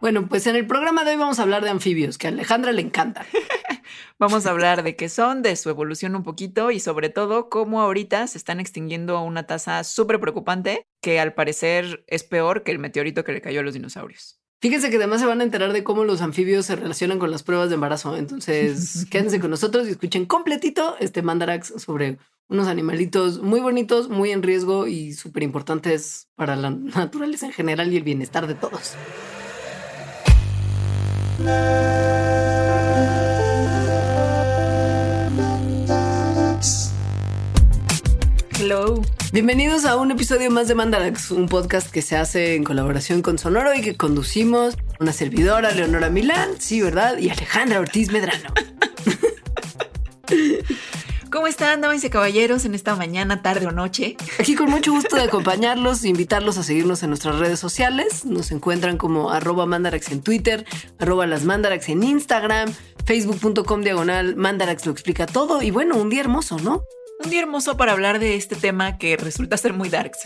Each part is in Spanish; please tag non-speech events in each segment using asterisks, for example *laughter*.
Bueno, pues en el programa de hoy vamos a hablar de anfibios, que a Alejandra le encanta. *laughs* vamos a hablar de qué son, de su evolución un poquito y sobre todo cómo ahorita se están extinguiendo a una tasa súper preocupante que al parecer es peor que el meteorito que le cayó a los dinosaurios. Fíjense que además se van a enterar de cómo los anfibios se relacionan con las pruebas de embarazo. Entonces, *laughs* quédense con nosotros y escuchen completito este Mandarax sobre unos animalitos muy bonitos, muy en riesgo y súper importantes para la naturaleza en general y el bienestar de todos. Hello. Bienvenidos a un episodio más de Mandarax, un podcast que se hace en colaboración con Sonoro y que conducimos una servidora, Leonora Milán, sí, ¿verdad? Y Alejandra Ortiz Medrano. *laughs* ¿Cómo están, damas y caballeros, en esta mañana, tarde o noche? Aquí con mucho gusto de acompañarlos, invitarlos a seguirnos en nuestras redes sociales. Nos encuentran como arroba mandarax en Twitter, arroba las mandarax en Instagram, facebook.com diagonal mandarax lo explica todo. Y bueno, un día hermoso, ¿no? Un día hermoso para hablar de este tema que resulta ser muy darks.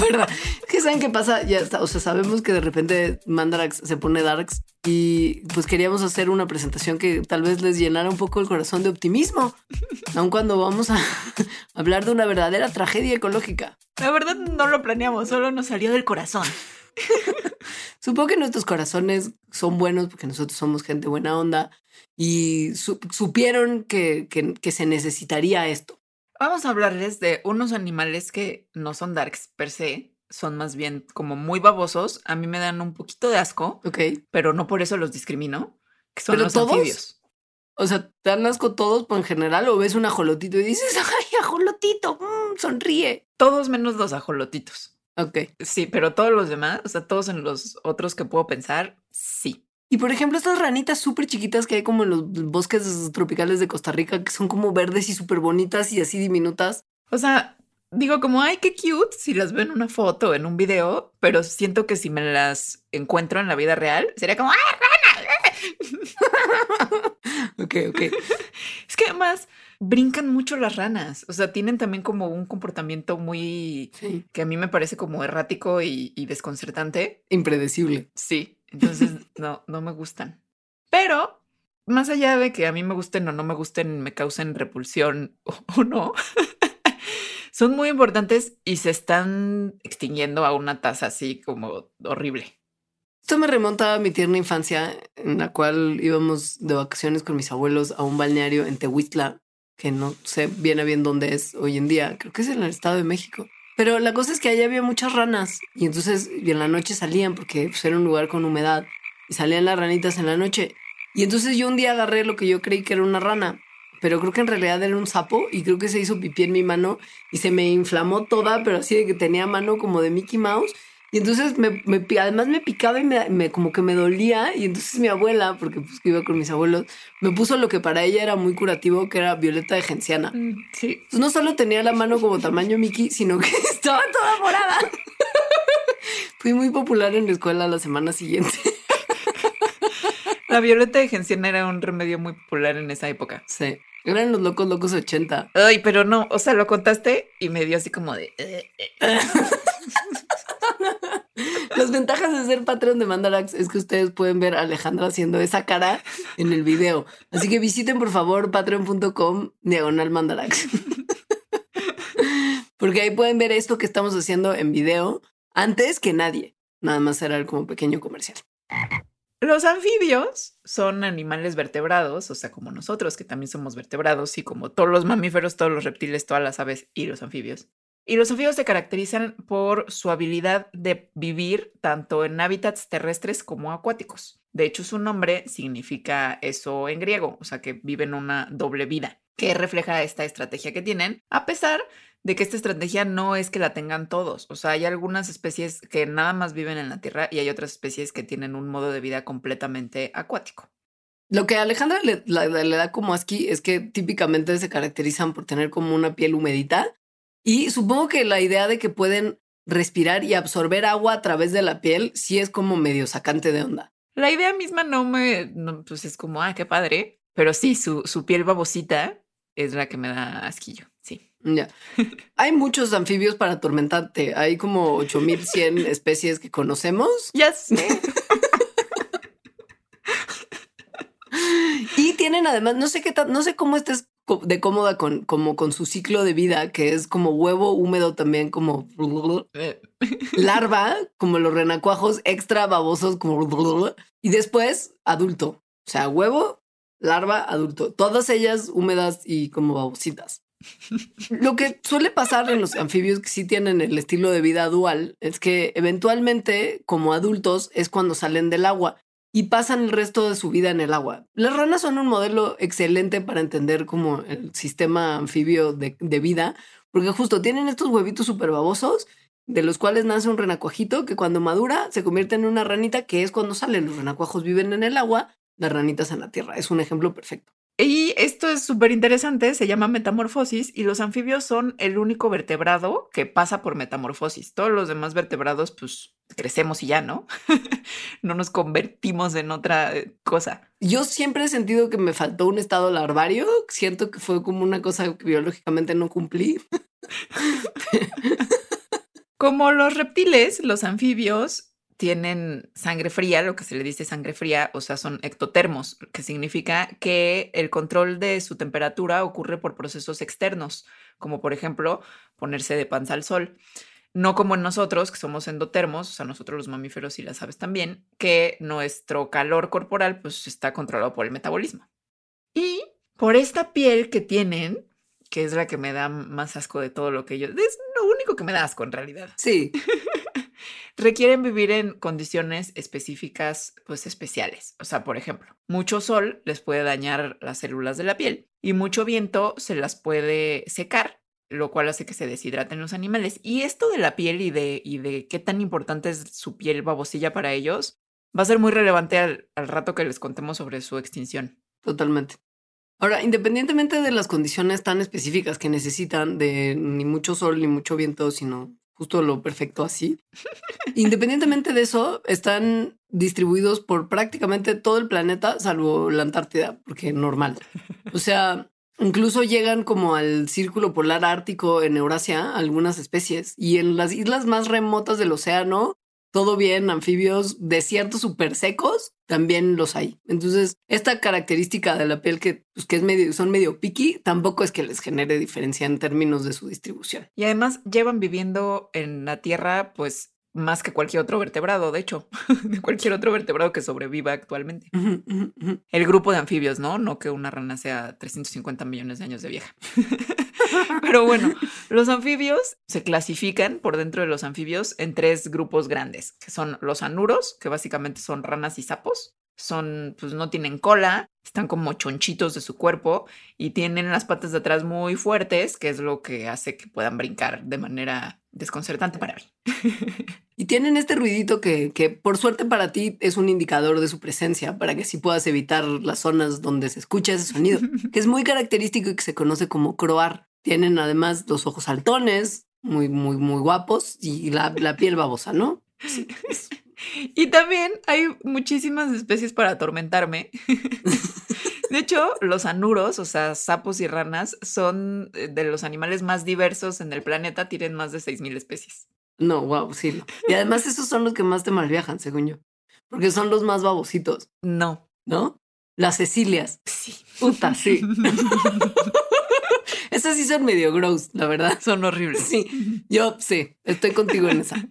¿Verdad? ¿Qué saben qué pasa? Ya está, o sea, sabemos que de repente Mandarax se pone darks y pues queríamos hacer una presentación que tal vez les llenara un poco el corazón de optimismo, *laughs* aun cuando vamos a *laughs* hablar de una verdadera tragedia ecológica. La verdad no lo planeamos, solo nos salió del corazón. *laughs* Supongo que nuestros corazones son buenos porque nosotros somos gente buena onda y supieron que, que, se necesitaría esto. Vamos a hablarles de unos animales que no son darks per se, son más bien como muy babosos. A mí me dan un poquito de asco, ok, pero no por eso los discrimino, que son los todos? anfibios. O sea, ¿te dan asco todos por en general o ves un ajolotito y dices, *laughs* ay, ajolotito, mm, sonríe? Todos menos los ajolotitos. Ok. Sí, pero todos los demás, o sea, todos en los otros que puedo pensar, sí. Y por ejemplo, estas ranitas súper chiquitas que hay como en los bosques tropicales de Costa Rica, que son como verdes y súper bonitas y así diminutas. O sea, digo como, ay, qué cute si las veo en una foto, en un video, pero siento que si me las encuentro en la vida real, sería como, ¡ay, rana! *laughs* ok, ok. *laughs* es que además brincan mucho las ranas. O sea, tienen también como un comportamiento muy que a mí me parece como errático y, desconcertante. Impredecible. Sí. Entonces, no, no me gustan. Pero más allá de que a mí me gusten o no me gusten, me causen repulsión o, no, *laughs* son muy importantes y se están extinguiendo a una tasa así como horrible. Esto me remonta a mi tierna infancia, en la cual íbamos de vacaciones con mis abuelos a un balneario en Tehuistla, que no sé bien a bien dónde es hoy en día, creo que es en el Estado de México. Pero la cosa es que allá había muchas ranas y entonces y en la noche salían porque pues, era un lugar con humedad y salían las ranitas en la noche. Y entonces yo un día agarré lo que yo creí que era una rana, pero creo que en realidad era un sapo y creo que se hizo pipí en mi mano y se me inflamó toda, pero así de que tenía mano como de Mickey Mouse y entonces me, me, además me picaba y me, como que me dolía. Y entonces mi abuela, porque pues iba con mis abuelos, me puso lo que para ella era muy curativo, que era violeta de genciana. Mm, sí. no solo tenía la mano como tamaño Mickey, sino que *laughs* estaba toda morada. Fui muy popular en la escuela la semana siguiente. La violeta de genciana era un remedio muy popular en esa época. Sí. Eran los locos locos 80. Ay, pero no, o sea, lo contaste y me dio así como de... *laughs* Eh, eh". Las ventajas de ser patrón de Mandarax es que ustedes pueden ver a Alejandra haciendo esa cara en el video. Así que visiten por favor patreon.com diagonal Mandarax. Porque ahí pueden ver esto que estamos haciendo en video antes que nadie. Nada más era como pequeño comercial. Los anfibios son animales vertebrados, o sea, como nosotros, que también somos vertebrados, y como todos los mamíferos, todos los reptiles, todas las aves y los anfibios. Y los anfibios se caracterizan por su habilidad de vivir tanto en hábitats terrestres como acuáticos. De hecho, su nombre significa eso en griego, o sea, que viven una doble vida, que refleja esta estrategia que tienen, a pesar de que esta estrategia no es que la tengan todos. O sea, hay algunas especies que nada más viven en la tierra y hay otras especies que tienen un modo de vida completamente acuático. Lo que a Alejandra le, da como asqui es que típicamente se caracterizan por tener como una piel humedita y supongo que la idea de que pueden respirar y absorber agua a través de la piel sí es como medio sacante de onda. La idea misma no me, pues es como, ah, qué padre. Pero sí, su, su piel babosita es la que me da asquillo, sí. Ya. *laughs* Hay muchos anfibios para atormentarte. Hay como 8100 *laughs* especies que conocemos. Ya sé. *laughs* Y tienen además, no sé qué tal, no sé cómo estés de cómoda con, como con su ciclo de vida, que es como huevo húmedo también, como Eh, larva, como los renacuajos extra babosos, como y después adulto. O sea, huevo, larva, adulto. Todas ellas húmedas y como babositas. Lo que suele pasar en los anfibios que sí tienen el estilo de vida dual es que eventualmente, como adultos, es cuando salen del agua y pasan el resto de su vida en el agua. Las ranas son un modelo excelente para entender como el sistema anfibio de, de vida, porque justo tienen estos huevitos súper babosos, de los cuales nace un renacuajito que cuando madura se convierte en una ranita, que es cuando salen. Los renacuajos viven en el agua, las ranitas en la tierra. Es un ejemplo perfecto. Y esto es súper interesante, se llama metamorfosis y los anfibios son el único vertebrado que pasa por metamorfosis. Todos los demás vertebrados, pues crecemos y ya, ¿no? *laughs* no nos convertimos en otra eh, cosa. Yo siempre he sentido que me faltó un estado larvario. Siento que fue como una cosa que biológicamente no cumplí. *laughs* Como los reptiles, los anfibios tienen sangre fría, lo que se le dice sangre fría, o sea, son ectotermos, que significa que el control de su temperatura ocurre por procesos externos, como por ejemplo ponerse de panza al sol. No como en nosotros, que somos endotermos, o sea, nosotros los mamíferos y las aves también, que nuestro calor corporal pues está controlado por el metabolismo. Y por esta piel que tienen, que es la que me da más asco de todo lo que yo... Es lo único que me da asco en realidad. Sí, *laughs* Requieren vivir en condiciones específicas, pues especiales. O sea, por ejemplo, mucho sol les puede dañar las células de la piel y mucho viento se las puede secar, lo cual hace que se deshidraten los animales. Y esto de la piel y de, y de qué tan importante es su piel babosilla para ellos va a ser muy relevante al, al rato que les contemos sobre su extinción. totalmente. Ahora, independientemente de las condiciones tan específicas que necesitan de ni mucho sol ni mucho viento, sino justo lo perfecto así, *laughs* independientemente de eso, están distribuidos por prácticamente todo el planeta, salvo la Antártida, porque normal. O sea, incluso llegan como al círculo polar ártico en Eurasia, algunas especies, y en las islas más remotas del océano, todo bien, anfibios, desiertos súper secos, también los hay. Entonces, esta característica de la piel que, pues, que es medio, son medio picky, tampoco es que les genere diferencia en términos de su distribución. Y además llevan viviendo en la Tierra, pues más que cualquier otro vertebrado, de hecho, *laughs* de cualquier otro vertebrado que sobreviva actualmente. El grupo de anfibios, ¿no? No que una rana sea 350 millones de años de vieja. *laughs* Pero bueno, los anfibios se clasifican por dentro de los anfibios en tres grupos grandes, que son los anuros, que básicamente son ranas y sapos. Son, pues no tienen cola, están como chonchitos de su cuerpo y tienen las patas de atrás muy fuertes, que es lo que hace que puedan brincar de manera desconcertante para mí. *laughs* Y tienen este ruidito que, que, por suerte para ti, es un indicador de su presencia, para que así puedas evitar las zonas donde se escucha ese sonido, *laughs* que es muy característico y que se conoce como croar. Tienen además los ojos saltones, muy, muy, muy guapos, y la, la piel babosa, ¿no? Sí, es- Y también hay muchísimas especies para atormentarme. *laughs* De hecho, los anuros, o sea, sapos y ranas, son eh, de los animales más diversos en el planeta, tienen más de 6.000 especies. No, wow, sí. no. Y además esos son los que más te malviajan, según yo, porque son los más babositos, No. ¿no? Las Cecilias. Sí. Puta, sí. *laughs* Esas sí son medio gross, la verdad. Son horribles. Sí, yo sí, estoy contigo en esa.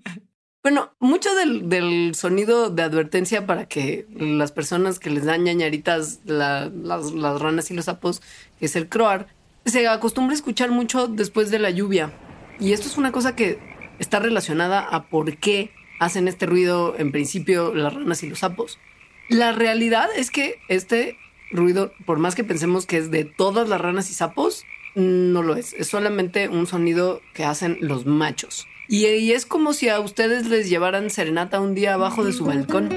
Bueno, mucho del, sonido de advertencia para que las personas que les dan ñañaritas la- las, las ranas y los sapos, que es el croar, se acostumbra a escuchar mucho después de la lluvia. Y esto es una cosa que está relacionada a por qué hacen este ruido en principio las ranas y los sapos. La realidad es que este ruido, por más que pensemos que es de todas las ranas y sapos, no lo es. Es solamente un sonido que hacen los machos. Y, y es como si a ustedes les llevaran serenata un día abajo de su balcón.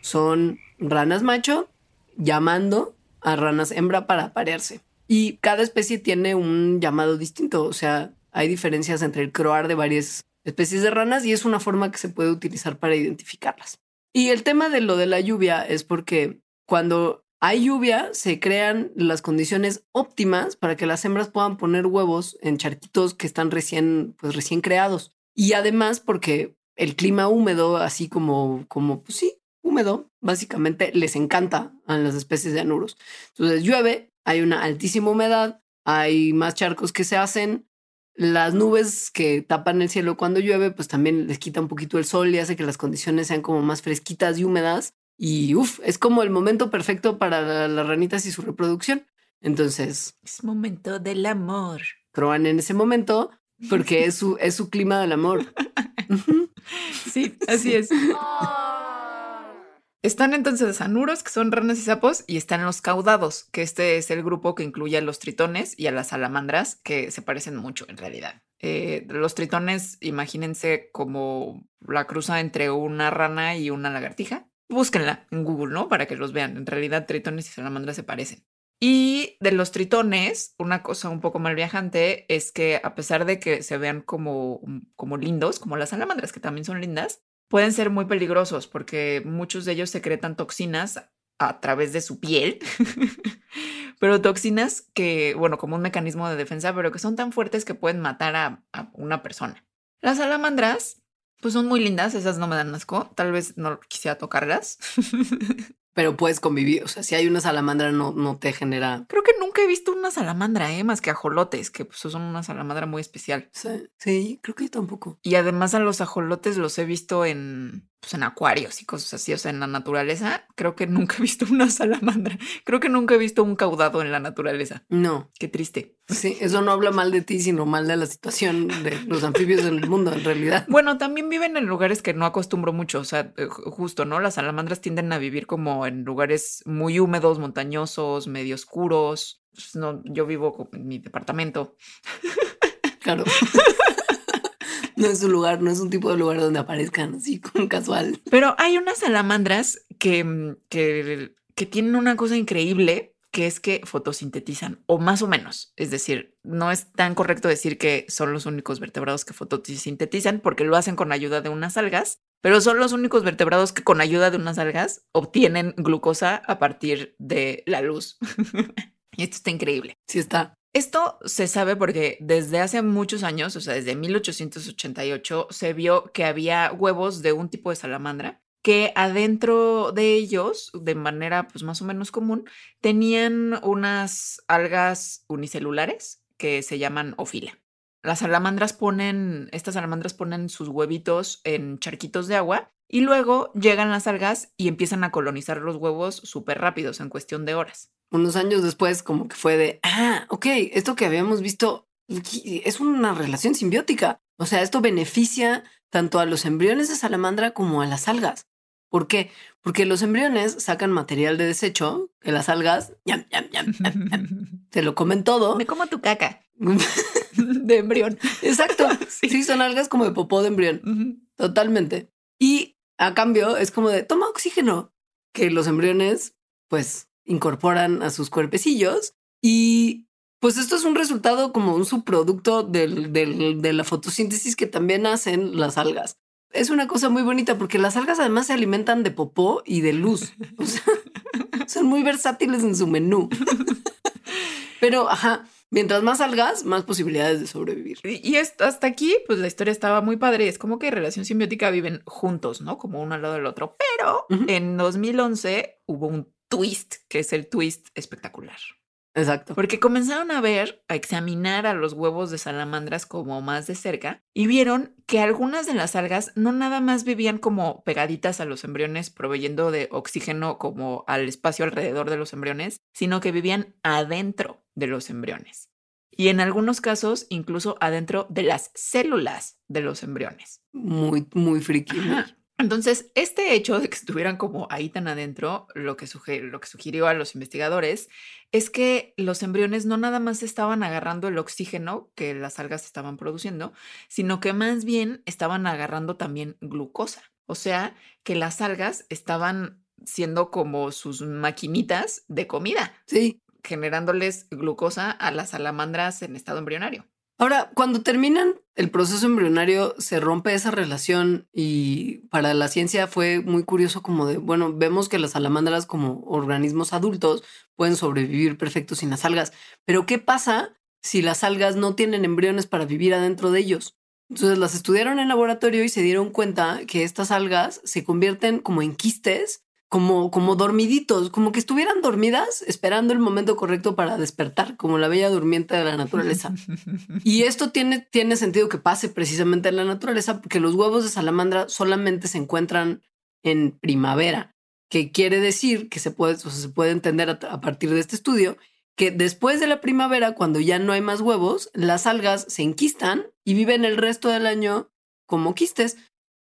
Son ranas macho llamando a ranas hembra para aparearse. Y cada especie tiene un llamado distinto. O sea, hay diferencias entre el croar de varias especies de ranas y es una forma que se puede utilizar para identificarlas. Y el tema de lo de la lluvia es porque cuando hay lluvia, se crean las condiciones óptimas para que las hembras puedan poner huevos en charquitos que están recién, pues recién creados. Y además porque el clima húmedo, así como, como, pues sí, húmedo, básicamente les encanta a las especies de anuros. Entonces llueve, hay una altísima humedad, hay más charcos que se hacen, las nubes que tapan el cielo cuando llueve, pues también les quita un poquito el sol y hace que las condiciones sean como más fresquitas y húmedas. Y uff, es como el momento perfecto para las ranitas y su reproducción. Entonces. Es momento del amor. Proban en ese momento porque es su, es su clima del amor. *laughs* sí, así es. Están entonces anuros, que son ranas y sapos, y están los caudados, que este es el grupo que incluye a los tritones y a las salamandras, que se parecen mucho en realidad. Eh, los tritones, imagínense como la cruza entre una rana y una lagartija. Búsquenla en Google, ¿no? Para que los vean. En realidad, tritones y salamandras se parecen. Y de los tritones, una cosa un poco mal viajante es que a pesar de que se vean como, como lindos, como las salamandras, que también son lindas, pueden ser muy peligrosos porque muchos de ellos secretan toxinas a través de su piel, *laughs* pero toxinas que, bueno, como un mecanismo de defensa, pero que son tan fuertes que pueden matar a, a, una persona. Las salamandras, pues son muy lindas, esas no me dan asco, tal vez no quisiera tocarlas. *laughs* Pero puedes convivir, o sea, si hay una salamandra no, no te genera... Creo que nunca he visto una salamandra, ¿eh? más que ajolotes, que pues, son una salamandra muy especial. Sí, sí, creo que yo tampoco. Y además a los ajolotes los he visto en, pues, en acuarios y cosas así, o sea, en la naturaleza. Creo que nunca he visto una *laughs* salamandra. Creo que nunca he visto un caudado en la naturaleza. No. Qué triste. Sí, eso no habla mal de ti, sino mal de la situación de los anfibios en el mundo, en realidad. *laughs* Bueno, también viven en lugares que no acostumbro mucho, o sea, eh, justo, ¿no? Las salamandras tienden a vivir como en lugares muy húmedos, montañosos, medio oscuros. Pues, no, yo vivo en mi departamento. Claro. *laughs* *laughs* no es un lugar, no es un tipo de lugar donde aparezcan así *laughs* como casual. Pero hay unas salamandras que, mm, que, que tienen una cosa increíble que es que fotosintetizan, o más o menos. Es decir, no es tan correcto decir que son los únicos vertebrados que fotosintetizan porque lo hacen con ayuda de unas algas, pero son los únicos vertebrados que con ayuda de unas algas obtienen glucosa a partir de la luz. *laughs* y esto está increíble. Sí está. Esto se sabe porque desde hace muchos años, o sea, desde 1888, se vio que había huevos de un tipo de salamandra que adentro de ellos, de manera pues más o menos común, tenían unas algas unicelulares que se llaman ofila. Las salamandras ponen, estas salamandras ponen sus huevitos en charquitos de agua y luego llegan las algas y empiezan a colonizar los huevos súper rápidos, en cuestión de horas. Unos años después, como que fue de, ah, ok, esto que habíamos visto es una relación simbiótica. O sea, esto beneficia tanto a los embriones de salamandra como a las algas. ¿Por qué? Porque los embriones sacan material de desecho, que las algas, yam, yam, yam, te lo comen todo. Me como tu caca *laughs* de embrión. *laughs* Exacto. *laughs* Sí. son algas como de popó de embrión. Totalmente. Y a cambio es como de toma oxígeno, que los embriones pues incorporan a sus cuerpecillos y pues esto es un resultado como un subproducto del, del, de la fotosíntesis que también hacen las algas es una cosa muy bonita porque las algas además se alimentan de popó y de luz. O sea, *laughs* son muy versátiles en su menú. *laughs* Pero, ajá, mientras más algas, más posibilidades de sobrevivir. Y hasta aquí, pues la historia estaba muy padre. Es como que relación simbiótica viven juntos, ¿no? Como uno al lado del otro. Pero en 2011 hubo un twist, que es el twist espectacular. Exacto. Porque comenzaron a ver, a examinar a los huevos de salamandras como más de cerca y vieron que algunas de las algas no nada más vivían como pegaditas a los embriones, proveyendo de oxígeno como al espacio alrededor de los embriones, sino que vivían adentro de los embriones. Y en algunos casos, incluso adentro de las células de los embriones. Muy, muy friki. Entonces, este hecho de que estuvieran como ahí tan adentro, lo que, lo que sugirió a los investigadores es que los embriones no nada más estaban agarrando el oxígeno que las algas estaban produciendo, sino que más bien estaban agarrando también glucosa. O sea, que las algas estaban siendo como sus maquinitas de comida. Sí. Generándoles glucosa a las salamandras en estado embrionario. Ahora, cuando terminan el proceso embrionario, se rompe esa relación y para la ciencia fue muy curioso como de, bueno, vemos que las salamandras como organismos adultos pueden sobrevivir perfectos sin las algas, pero ¿qué pasa si las algas no tienen embriones para vivir adentro de ellos? Entonces las estudiaron en laboratorio y se dieron cuenta que estas algas se convierten como en quistes como, como dormiditos, como que estuvieran dormidas esperando el momento correcto para despertar, como la bella durmiente de la naturaleza. *laughs* y esto tiene, tiene sentido que pase precisamente en la naturaleza, porque los huevos de salamandra solamente se encuentran en primavera, que quiere decir que se puede, se puede entender a, a partir de este estudio que después de la primavera, cuando ya no hay más huevos, las algas se enquistan y viven el resto del año como quistes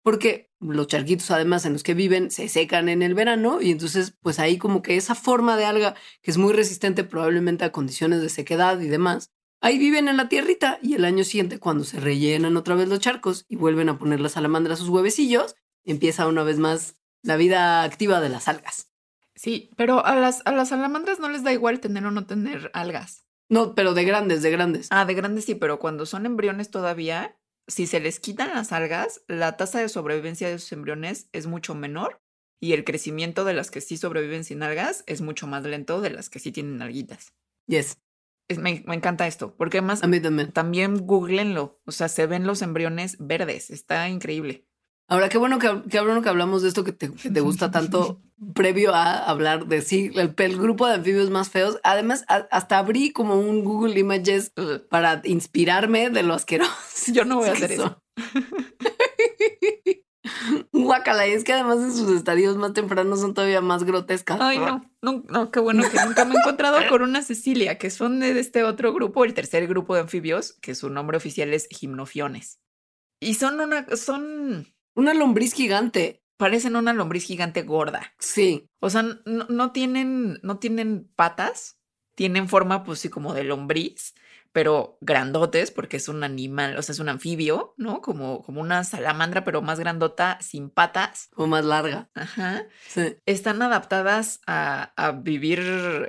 porque los charquitos además en los que viven se secan en el verano y entonces pues ahí como que esa forma de alga que es muy resistente probablemente a condiciones de sequedad y demás, ahí viven en la tierrita y el año siguiente cuando se rellenan otra vez los charcos y vuelven a poner las salamandras sus huevecillos, empieza una vez más la vida activa de las algas. Sí, pero a las, a las salamandras no les da igual tener o no tener algas. No, pero de grandes, de grandes. Ah, de grandes sí, pero cuando son embriones todavía, si se les quitan las algas, la tasa de sobrevivencia de sus embriones es mucho menor y el crecimiento de las que sí sobreviven sin algas es mucho más lento de las que sí tienen alguitas. Yes. me, encanta esto, porque además también. también googleenlo, o sea, se ven los embriones verdes, está increíble. Ahora, qué bueno que, qué bueno que hablamos de esto que te, que te gusta tanto *laughs* previo a hablar de sí, el, el grupo de anfibios más feos. Además, a- hasta abrí como un Google Images para inspirarme de lo asqueroso. Yo no voy a hacer eso. *laughs* Guacala, y es que además en sus estadios más tempranos son todavía más grotescas. Ay, no, no, no, qué bueno que nunca me he encontrado con una Cecilia, que son de este otro grupo, el tercer grupo de anfibios, que su nombre oficial es gimnofiones. Y son una, son, Una lombriz gigante. parecen una lombriz gigante gorda. Sí. O sea, no, no tienen, no tienen patas, tienen forma, pues sí, como de lombriz, pero grandotes, porque es un animal, o sea, es un anfibio, ¿no? Como, como una salamandra, pero más grandota, sin patas. O más larga. Ajá. Sí. Están adaptadas a, a vivir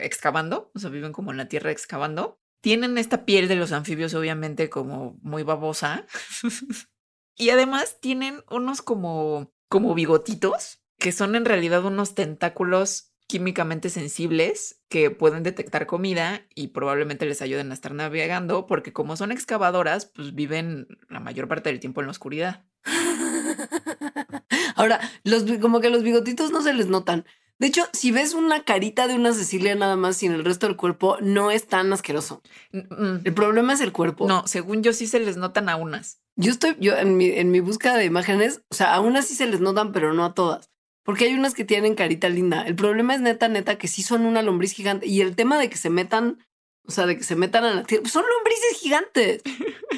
excavando, o sea, viven como en la tierra excavando. Tienen esta piel de los anfibios, obviamente, como muy babosa. *laughs* y además tienen unos como, como bigotitos, que son en realidad unos tentáculos químicamente sensibles que pueden detectar comida y probablemente les ayuden a estar navegando, porque como son excavadoras, pues viven la mayor parte del tiempo en la oscuridad. *laughs* Ahora, los, como que los bigotitos no se les notan. De hecho, si ves una carita de una Cecilia nada más sin el resto del cuerpo, no es tan asqueroso. N- mm, El problema es el cuerpo. No, según yo sí se les notan a unas. Yo estoy, yo en mi, en mi búsqueda de imágenes, o sea, a unas sí se les notan, pero no a todas. Porque hay unas que tienen carita linda. El problema es neta, neta, que sí son una lombriz gigante. Y el tema de que se metan, o sea, de que se metan a la tierra, pues son lombrices gigantes.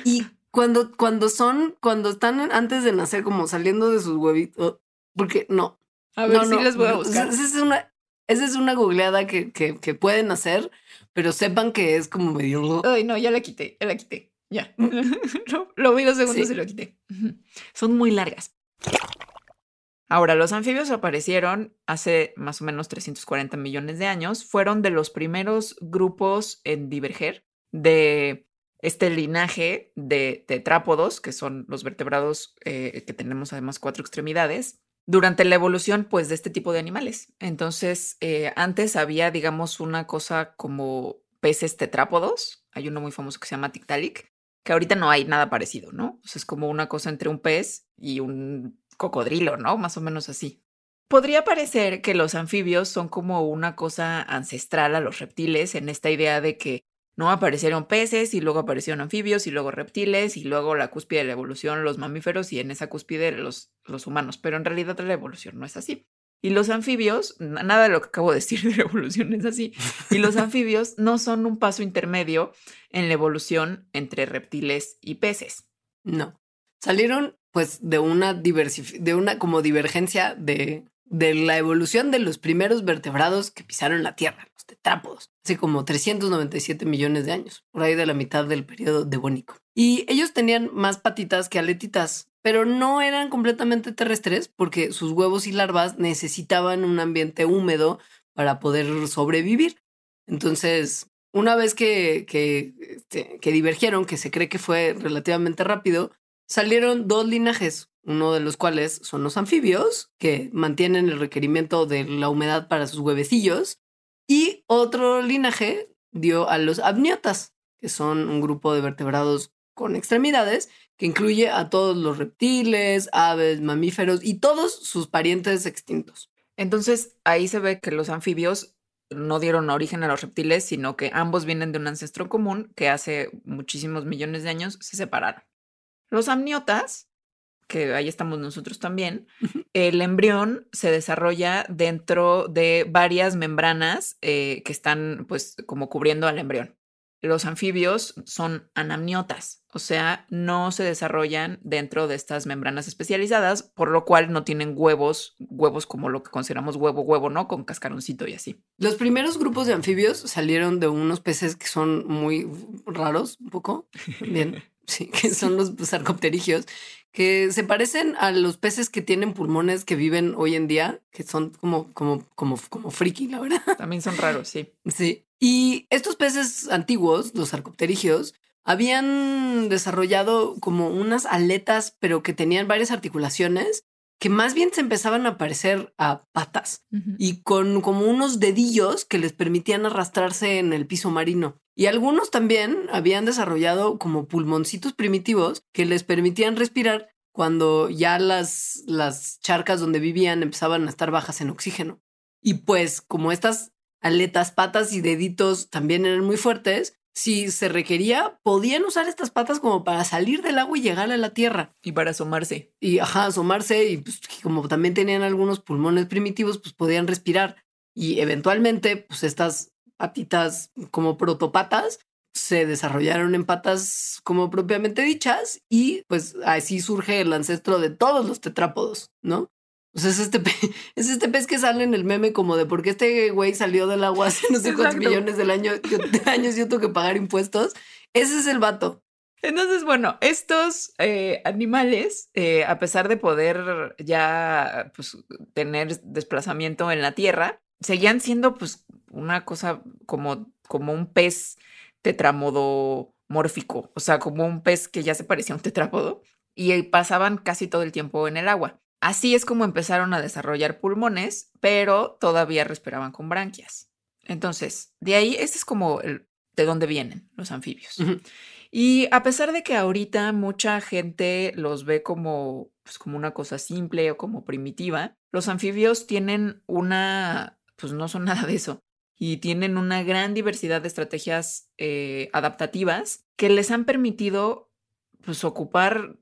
Y cuando, cuando son, cuando están antes de nacer, como saliendo de sus huevitos, porque no. A ver no, si no, les voy a buscar. Esa es una, esa es una googleada que, que, que pueden hacer, pero sepan que es como medio. Ay, no, ya la quité, ya la quité. Ya. *laughs* lo, lo vi dos segundos Sí. y lo quité. Son muy largas. Ahora, los anfibios aparecieron hace más o menos 340 millones de años. Fueron de los primeros grupos en diverger de este linaje de tetrápodos, que son los vertebrados eh, que tenemos además cuatro extremidades, durante la evolución pues de este tipo de animales. Entonces, eh, antes había, digamos, una cosa como peces tetrápodos. Hay uno muy famoso que se llama Tiktaalik, que ahorita no hay nada parecido, ¿no? Es como una cosa entre un pez y un cocodrilo, ¿no? Más o menos así. Podría parecer que los anfibios son como una cosa ancestral a los reptiles en esta idea de que no aparecieron peces y luego aparecieron anfibios y luego reptiles y luego la cúspide de la evolución los mamíferos y en esa cúspide los, los humanos, pero en realidad la evolución no es así. Y los anfibios, na- nada de lo que acabo de decir de la evolución es así, y los *laughs* anfibios no son un paso intermedio en la evolución entre reptiles y peces. No. Salieron pues de una de una como divergencia de, de la evolución de los primeros vertebrados que pisaron la Tierra, los tetrápodos, hace como 397 millones de años, por ahí de la mitad del periodo devónico. Y ellos tenían más patitas que aletitas, pero no eran completamente terrestres porque sus huevos y larvas necesitaban un ambiente húmedo para poder sobrevivir. Entonces, una vez que, este, que divergieron, que se cree que fue relativamente rápido, salieron dos linajes, uno de los cuales son los anfibios, que mantienen el requerimiento de la humedad para sus huevecillos, y otro linaje dio a los amniotas, que son un grupo de vertebrados con extremidades, que incluye a todos los reptiles, aves, mamíferos y todos sus parientes extintos. Entonces ahí se ve que los anfibios no dieron origen a los reptiles, sino que ambos vienen de un ancestro común que hace muchísimos millones de años se separaron. Los amniotas, que ahí estamos nosotros también, el embrión se desarrolla dentro de varias membranas eh, que están pues como cubriendo al embrión. Los anfibios son anamniotas, o sea, no se desarrollan dentro de estas membranas especializadas, por lo cual no tienen huevos, huevos como lo que consideramos huevo, huevo, ¿no? Con cascaroncito y así. Los primeros grupos de anfibios salieron de unos peces que son muy raros, un poco, bien, *laughs* sí, que son los sarcopterigios, que se parecen a los peces que tienen pulmones que viven hoy en día, que son como, como, como, como friki, la verdad. También son raros, sí. Sí. Y estos peces antiguos, los sarcopterigios, habían desarrollado como unas aletas, pero que tenían varias articulaciones que más bien se empezaban a parecer a patas y con como unos dedillos que les permitían arrastrarse en el piso marino. Y algunos también habían desarrollado como pulmoncitos primitivos que les permitían respirar cuando ya las, las charcas donde vivían empezaban a estar bajas en oxígeno. Y pues como estas aletas, patas y deditos también eran muy fuertes, si se requería, podían usar estas patas como para salir del agua y llegar a la tierra. Y para asomarse. Y ajá, asomarse y pues como también tenían algunos pulmones primitivos, pues podían respirar. Y eventualmente, pues estas patitas como protopatas se desarrollaron en patas como propiamente dichas y pues así surge el ancestro de todos los tetrápodos, ¿no? O sea, es este, pez, *laughs* es este pez que sale en el meme como de por qué este güey salió del agua hace no sé cuántos millones del año, *laughs* de años y yo tengo que pagar impuestos. Ese es el vato. Entonces, bueno, estos eh, animales, eh, a pesar de poder ya pues, tener desplazamiento en la tierra, seguían siendo pues una cosa como, como un pez tetramodomórfico, o sea, como un pez que ya se parecía a un tetrápodo y pasaban casi todo el tiempo en el agua. Así es como empezaron a desarrollar pulmones, pero todavía respiraban con branquias. Entonces, de ahí, este es como el, de dónde vienen los anfibios. Y a pesar de que ahorita mucha gente los ve como, pues, como una cosa simple o como primitiva, los anfibios tienen una, pues no son *laughs* nada de eso, y tienen una gran diversidad de estrategias eh, adaptativas que les han permitido pues, ocupar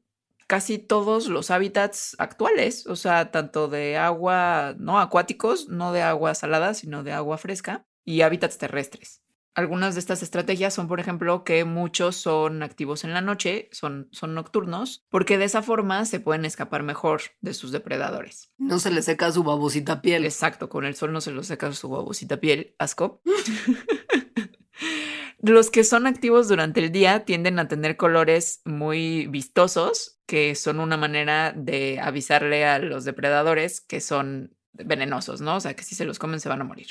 casi todos los hábitats actuales, o sea, tanto de agua, no acuáticos, no de agua salada, sino de agua fresca y hábitats terrestres. Algunas de estas estrategias son, por ejemplo, que muchos son activos en la noche, son, son nocturnos, porque de esa forma se pueden escapar mejor de sus depredadores. No se les seca su babosita piel. Exacto, con el sol no se les seca su babosita piel. Asco. *laughs* Los que son activos durante el día tienden a tener colores muy vistosos, que son una manera de avisarle a los depredadores que son venenosos, ¿no? O sea, que si se los comen se van a morir.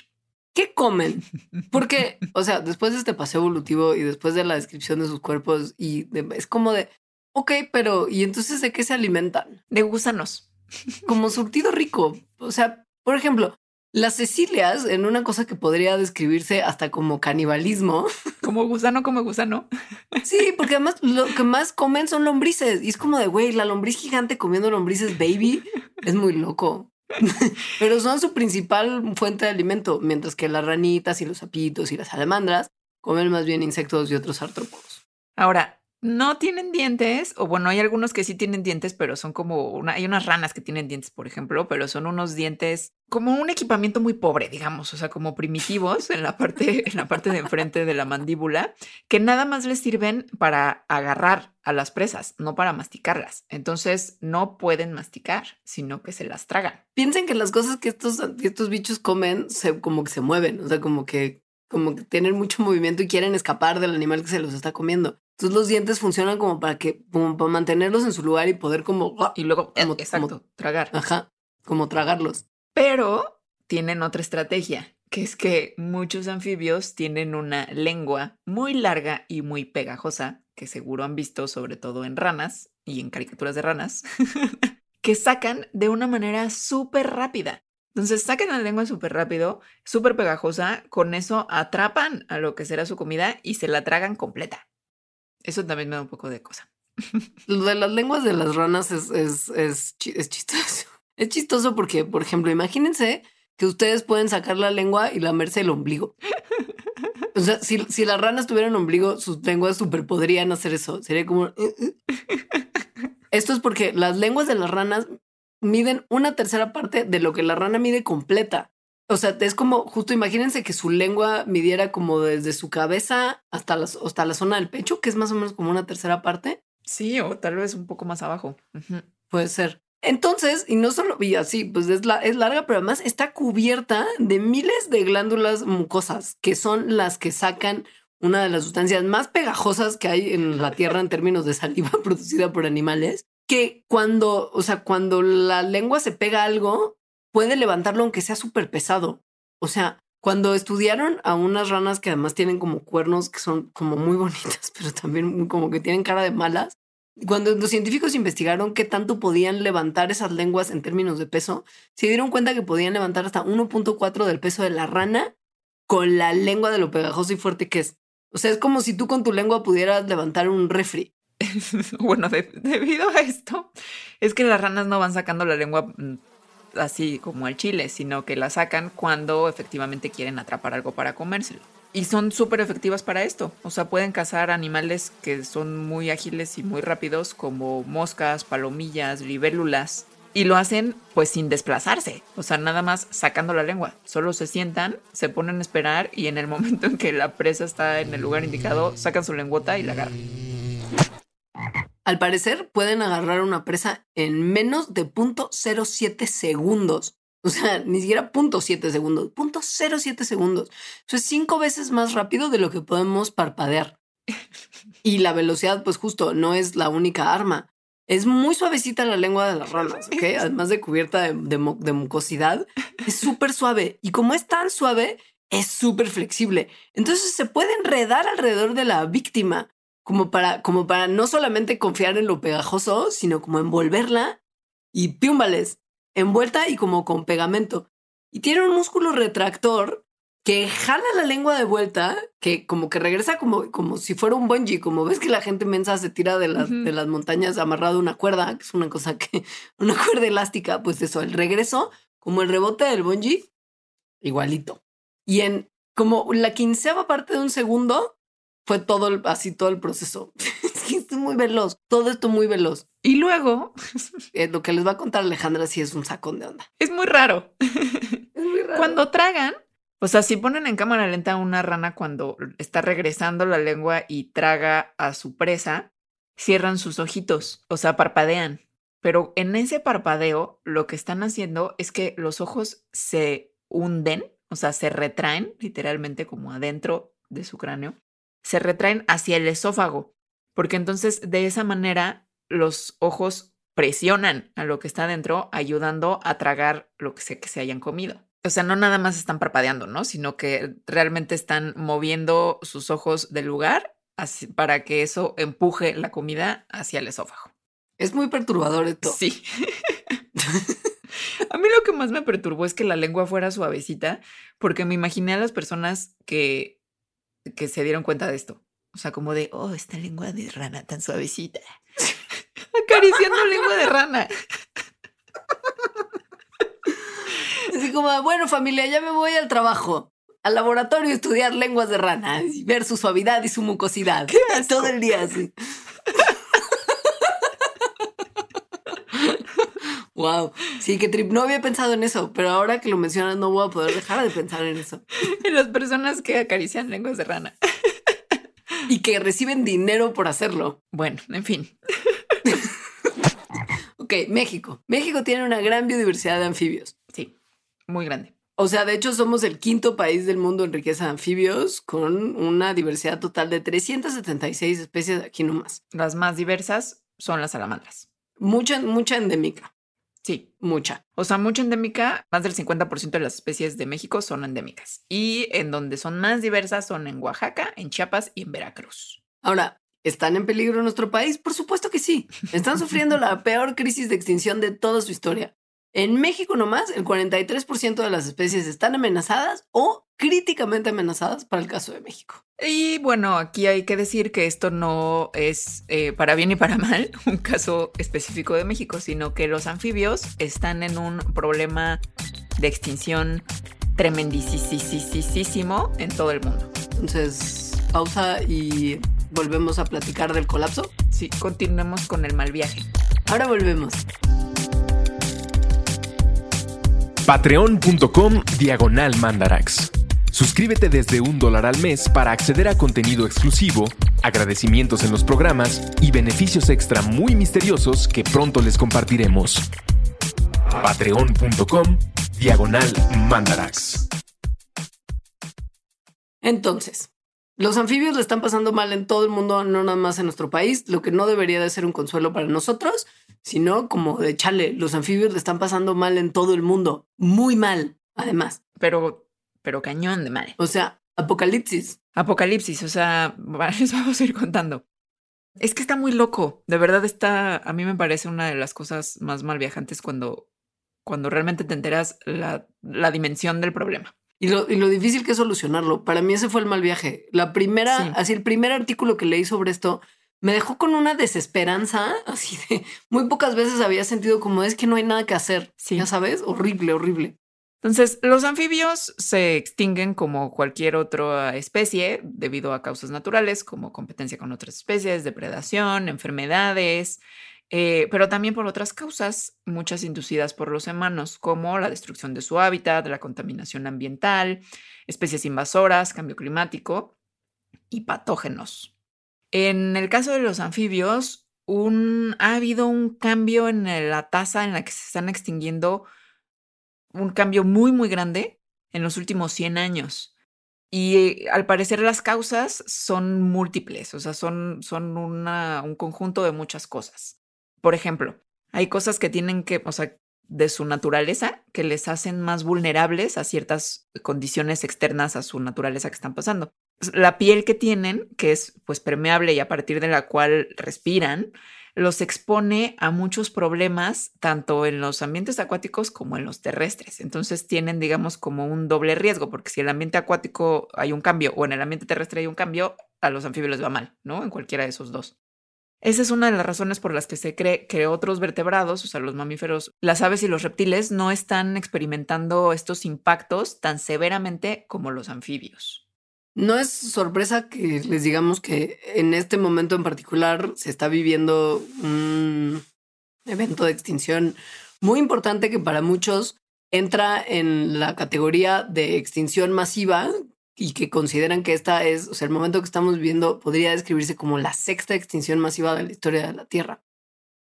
¿Qué comen? *laughs* Porque, o sea, después de este paseo evolutivo y después de la descripción de sus cuerpos y es como de, ok, pero ¿y entonces de qué se alimentan? De gusanos. Como *laughs* surtido rico. O sea, por ejemplo, las Cecilias, en una cosa que podría describirse hasta como canibalismo. *laughs* Como gusano, como gusano. Sí, porque además lo que más comen son lombrices. Y es como de, güey, la lombriz gigante comiendo lombrices baby es muy loco. *laughs* Pero son su principal fuente de alimento, mientras que las ranitas y los sapitos y las salamandras comen más bien insectos y otros artrópodos. Ahora, no tienen dientes, o bueno, hay algunos que sí tienen dientes, pero son como una, hay unas ranas que tienen dientes, por ejemplo, pero son unos dientes como un equipamiento muy pobre, digamos, o sea, como primitivos en la parte, en la parte de enfrente de la mandíbula, que nada más les sirven para agarrar a las presas, no para masticarlas. Entonces no pueden masticar, sino que se las tragan. Piensen que las cosas que estos, estos bichos comen se, como que se mueven, o sea, como que como que tienen mucho *laughs* movimiento y quieren escapar del animal que se los está comiendo. Entonces los dientes funcionan como para que, como para mantenerlos en su lugar y poder como... Y luego, exacto, tragar. Ajá, como tragarlos. Pero tienen otra estrategia, que es que muchos anfibios tienen una lengua muy larga y muy pegajosa, que seguro han visto sobre todo en ranas y en caricaturas de ranas, *laughs* que sacan de una manera súper rápida. Entonces sacan la lengua súper rápido, súper pegajosa, con eso atrapan a lo que será su comida y se la tragan completa. Eso también me da un poco de cosa. *laughs* Lo de las lenguas de las ranas es, es, es, es chistoso. *laughs* Es chistoso porque, por ejemplo, imagínense que ustedes pueden sacar la lengua y lamerse el ombligo. O sea, si, si las ranas tuvieran ombligo, sus lenguas super podrían hacer eso. Sería como... Eh, eh. *laughs* Esto es porque las lenguas de las ranas miden una tercera parte de lo que la rana mide completa. O sea, es como, justo imagínense que su lengua midiera como desde su cabeza hasta la, hasta la zona del pecho, que es más o menos como una tercera parte. Sí, o tal vez un poco más abajo. Puede ser. Entonces, y no solo, y así, pues es, la, es larga, pero además está cubierta de miles de glándulas mucosas, que son las que sacan una de las sustancias más pegajosas que hay en la Tierra en términos de saliva *laughs* producida por animales, que cuando, o sea, cuando la lengua se pega a algo, puede levantarlo aunque sea súper pesado. O sea, cuando estudiaron a unas ranas que además tienen como cuernos que son como muy *laughs* bonitas, pero también como que tienen cara de malas, cuando los científicos investigaron qué tanto podían levantar esas lenguas en términos de peso, se dieron cuenta que podían levantar hasta 1.4 del peso de la rana con la lengua de lo pegajoso y fuerte que es. O sea, es como si tú con tu lengua pudieras levantar un refri. *laughs* bueno, debido a esto, es que las ranas no van sacando la lengua mm, así como al chile, sino que la sacan cuando efectivamente quieren atrapar algo para comérselo. Y son súper efectivas para esto. O sea, pueden cazar animales que son muy ágiles y muy rápidos, como moscas, palomillas, libélulas. Y lo hacen pues sin desplazarse, o sea, nada más sacando la lengua. Solo se sientan, se ponen a esperar y en el momento en que la presa está en el lugar indicado, sacan su lengüota y la agarran. Al parecer, pueden agarrar una presa en menos de 0.07 segundos. O sea, *laughs* ni siquiera 0.7 segundos, 0.07 segundos. Eso es cinco veces más rápido de lo que podemos parpadear. Y la velocidad, pues justo, no es la única arma. Es muy suavecita la lengua de las ranas, ¿ok? *laughs* Además de cubierta de, de mucosidad, es súper suave. Y como es tan suave, es súper flexible. Entonces se puede enredar alrededor de la víctima, como para, como para no solamente confiar en lo pegajoso, sino como envolverla y piúmbales envuelta y como con pegamento. Y tiene un músculo retractor que jala la lengua de vuelta, que como que regresa como, como si fuera un bungee, como ves que la gente mensa se tira de las, de las montañas amarrado a una cuerda, que es una cosa que, *laughs* una cuerda elástica, pues eso, el regreso, como el rebote del bungee, igualito. Y en como la quinceava parte de un segundo, fue todo así todo el proceso. *laughs* es muy veloz, todo esto muy veloz. Y luego, *laughs* eh, lo que les va a contar Alejandra sí es un sacón de onda. Es muy raro. *laughs* Es muy raro. Cuando tragan, o sea, si ponen en cámara lenta a una rana cuando está regresando la lengua y traga a su presa, cierran sus ojitos, o sea, parpadean. Pero en ese parpadeo, lo que están haciendo es que los ojos se hunden, o sea, se retraen literalmente como adentro de su cráneo, se retraen hacia el esófago porque entonces de esa manera los ojos presionan a lo que está dentro, ayudando a tragar lo que sea que se hayan comido. O sea, no nada más están parpadeando, ¿no? Sino que realmente están moviendo sus ojos del lugar para que eso empuje la comida hacia el esófago. Es muy perturbador esto. Sí. *laughs* a mí lo que más me perturbó es que la lengua fuera suavecita, porque me imaginé a las personas que, que se dieron cuenta de esto. O sea, como de, oh, esta lengua de rana tan suavecita. *laughs* Acariciando lengua de rana. Así como, bueno, familia, ya me voy al trabajo, al laboratorio a estudiar lenguas de rana ver su suavidad y su mucosidad. *laughs* Todo el día así. Wow, sí, que trip. No había pensado en eso, pero ahora que lo mencionas no voy a poder dejar de pensar en eso. *laughs* En las personas que acarician lenguas de rana y que reciben dinero por hacerlo. Bueno, en fin. *laughs* ok, México. México tiene una gran biodiversidad de anfibios. Sí, muy grande. O sea, de hecho somos el quinto país del mundo en riqueza de anfibios con una diversidad total de 376 especies aquí nomás. Las más diversas son las salamandras. Mucha, mucha endémica. Sí. Mucha. O sea, mucha endémica, más del 50% de las especies de México son endémicas. Y en donde son más diversas son en Oaxaca, en Chiapas y en Veracruz. Ahora, ¿están en peligro en nuestro país? Por supuesto que sí. Están sufriendo *laughs* la peor crisis de extinción de toda su historia. En México nomás, el 43% de las especies están amenazadas o críticamente amenazadas para el caso de México. Y bueno, aquí hay que decir que esto no es eh, para bien y para *laughs* mal un caso específico de México, sino que los anfibios están en un problema de extinción tremendísimo en todo el mundo. Entonces, pausa y volvemos a platicar del colapso. Sí, continuemos con el mal viaje. Ahora volvemos. Patreon.com Diagonal Mandarax. Suscríbete desde un dólar al mes para acceder a contenido exclusivo, agradecimientos en los programas y beneficios extra muy misteriosos que pronto les compartiremos. Patreon.com Diagonal Mandarax. Entonces, los anfibios le están pasando mal en todo el mundo, no nada más en nuestro país, lo que no debería de ser un consuelo para nosotros, sino como de chale, los anfibios le están pasando mal en todo el mundo, muy mal, además. Pero, pero cañón de mal. O sea, apocalipsis. Apocalipsis, o sea, *laughs* les vamos a ir contando. Es que está muy loco, de verdad está, a mí me parece una de las cosas más mal viajantes cuando, cuando realmente te enteras la, la dimensión del problema. Y lo, y lo, difícil que es solucionarlo. Para mí ese fue el mal viaje. La primera, sí. así el primer artículo que leí sobre esto me dejó con una desesperanza, así de muy pocas veces había sentido como es que no hay nada que hacer. Sí. Ya sabes, horrible, horrible. Entonces, los anfibios se extinguen como cualquier otra especie debido a causas naturales como competencia con otras especies, depredación, enfermedades, eh, pero también por otras causas, muchas inducidas por los humanos, como la destrucción de su hábitat, la contaminación ambiental, especies invasoras, cambio climático y patógenos. En el caso de los anfibios, un, ha habido un cambio en la tasa en la que se están extinguiendo, un cambio muy, muy grande en los últimos 100 años. Y al parecer las causas son múltiples, o sea, son, un conjunto de muchas cosas. Por ejemplo, hay cosas que tienen que, o sea, de su naturaleza, que les hacen más vulnerables a ciertas condiciones externas a su naturaleza que están pasando. La piel que tienen, que es pues permeable y a partir de la cual respiran, los expone a muchos problemas, tanto en los ambientes acuáticos como en los terrestres. Entonces tienen, digamos, como un doble riesgo, porque si en el ambiente acuático hay un cambio o en el ambiente terrestre hay un cambio, a los anfibios les va mal, ¿no? En cualquiera de esos dos. Esa es una de las razones por las que se cree que otros vertebrados, o sea, los mamíferos, las aves y los reptiles, no están experimentando estos impactos tan severamente como los anfibios. No es sorpresa que les digamos que en este momento en particular se está viviendo un evento de extinción muy importante que para muchos entra en la categoría de extinción masiva, y que consideran que esta es, o sea, el momento que estamos viviendo podría describirse como la sexta extinción masiva de la historia de la Tierra.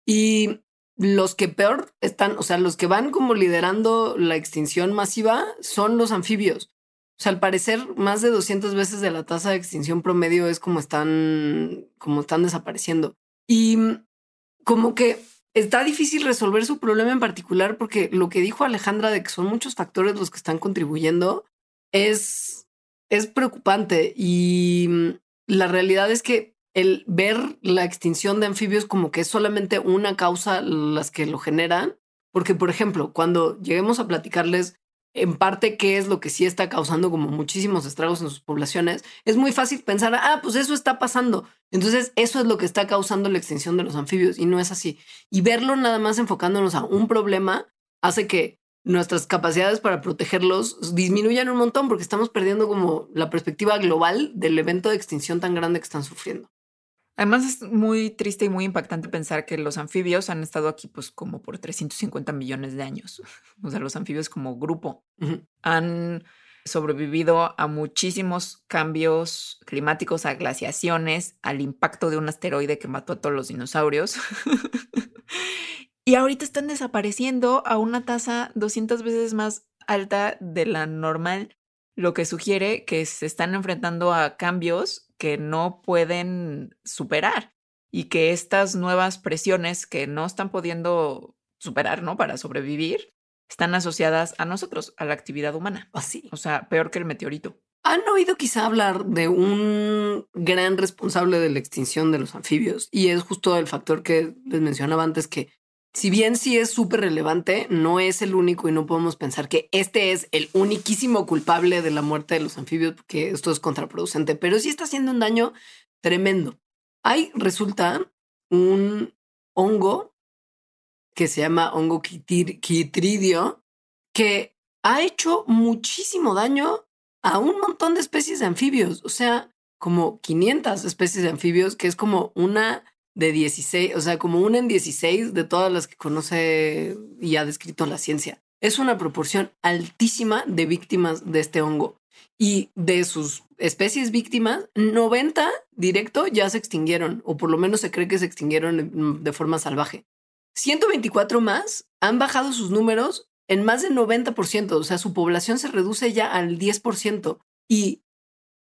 Y los que peor están, o sea, los que van como liderando la extinción masiva son los anfibios. O sea, al parecer, más de 200 veces de la tasa de extinción promedio es como están, como están desapareciendo. Y como que está difícil resolver su problema en particular porque lo que dijo Alejandra de que son muchos factores los que están contribuyendo es es preocupante y mm, la realidad es que el ver la extinción de anfibios como que es solamente una causa las que lo generan, porque por ejemplo, cuando lleguemos a platicarles en parte qué es lo que sí está causando como muchísimos estragos en sus poblaciones, es muy fácil pensar, ah, pues eso está pasando. Entonces, eso es lo que está causando la extinción de los anfibios y no es así. Y verlo nada más enfocándonos a un problema hace que nuestras capacidades para protegerlos disminuyan un montón porque estamos perdiendo como la perspectiva global del evento de extinción tan grande que están sufriendo. Además es muy triste y muy impactante pensar que los anfibios han estado aquí pues como por 350 millones de años. *laughs* O sea, los anfibios como grupo uh -huh. han sobrevivido a muchísimos cambios climáticos, a glaciaciones, al impacto de un asteroide que mató a todos los dinosaurios. *laughs* Y ahorita están desapareciendo a una tasa 200 veces más alta de la normal, lo que sugiere que se están enfrentando a cambios que no pueden superar y que estas nuevas presiones que no están pudiendo superar, ¿no? Para sobrevivir, están asociadas a nosotros, a la actividad humana. Así. O sea, peor que el meteorito. ¿Han oído quizá hablar de un gran responsable de la extinción de los anfibios? Y es justo el factor que les mencionaba antes, que si bien sí es súper relevante, no es el único y no podemos pensar que este es el uniquísimo culpable de la muerte de los anfibios, porque esto es contraproducente, pero sí está haciendo un daño tremendo. Hay, resulta, un hongo que se llama hongo quitridio, que ha hecho muchísimo daño a un montón de especies de anfibios, o sea, como 500 especies de anfibios, que es como una de 16, o sea, como una en 16 de todas las que conoce y ha descrito la ciencia. Es una proporción altísima de víctimas de este hongo. Y de sus especies víctimas, 90 directo ya se extinguieron, o por lo menos se cree que se extinguieron de forma salvaje. 124 más han bajado sus números en más del 90%, o sea, su población se reduce ya al 10%. Y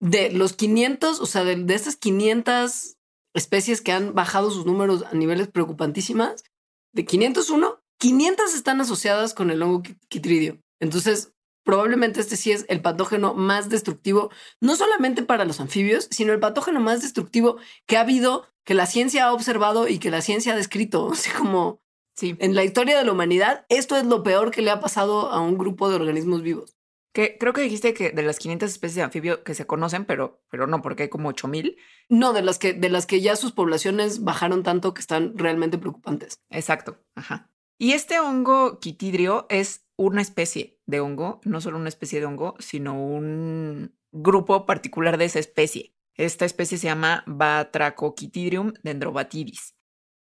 de los 500, o sea, de, de estas 500 especies que han bajado sus números a niveles preocupantísimas, de 501, 500 están asociadas con el hongo quitridio. Entonces, probablemente este sí es el patógeno más destructivo, no solamente para los anfibios, sino el patógeno más destructivo que ha habido, que la ciencia ha observado y que la ciencia ha descrito. *laughs* O sea, como Sí. en la historia de la humanidad, esto es lo peor que le ha pasado a un grupo de organismos vivos. Que creo que dijiste que de las 500 especies de anfibio que se conocen, pero, pero no, porque hay como 8000. No, de las que, de las que ya sus poblaciones bajaron tanto que están realmente preocupantes. Exacto. Ajá. Y este hongo quitidrio es una especie de hongo, no solo una especie de hongo, sino un grupo particular de esa especie. Esta especie se llama Batrachoquitidrium dendrobatidis.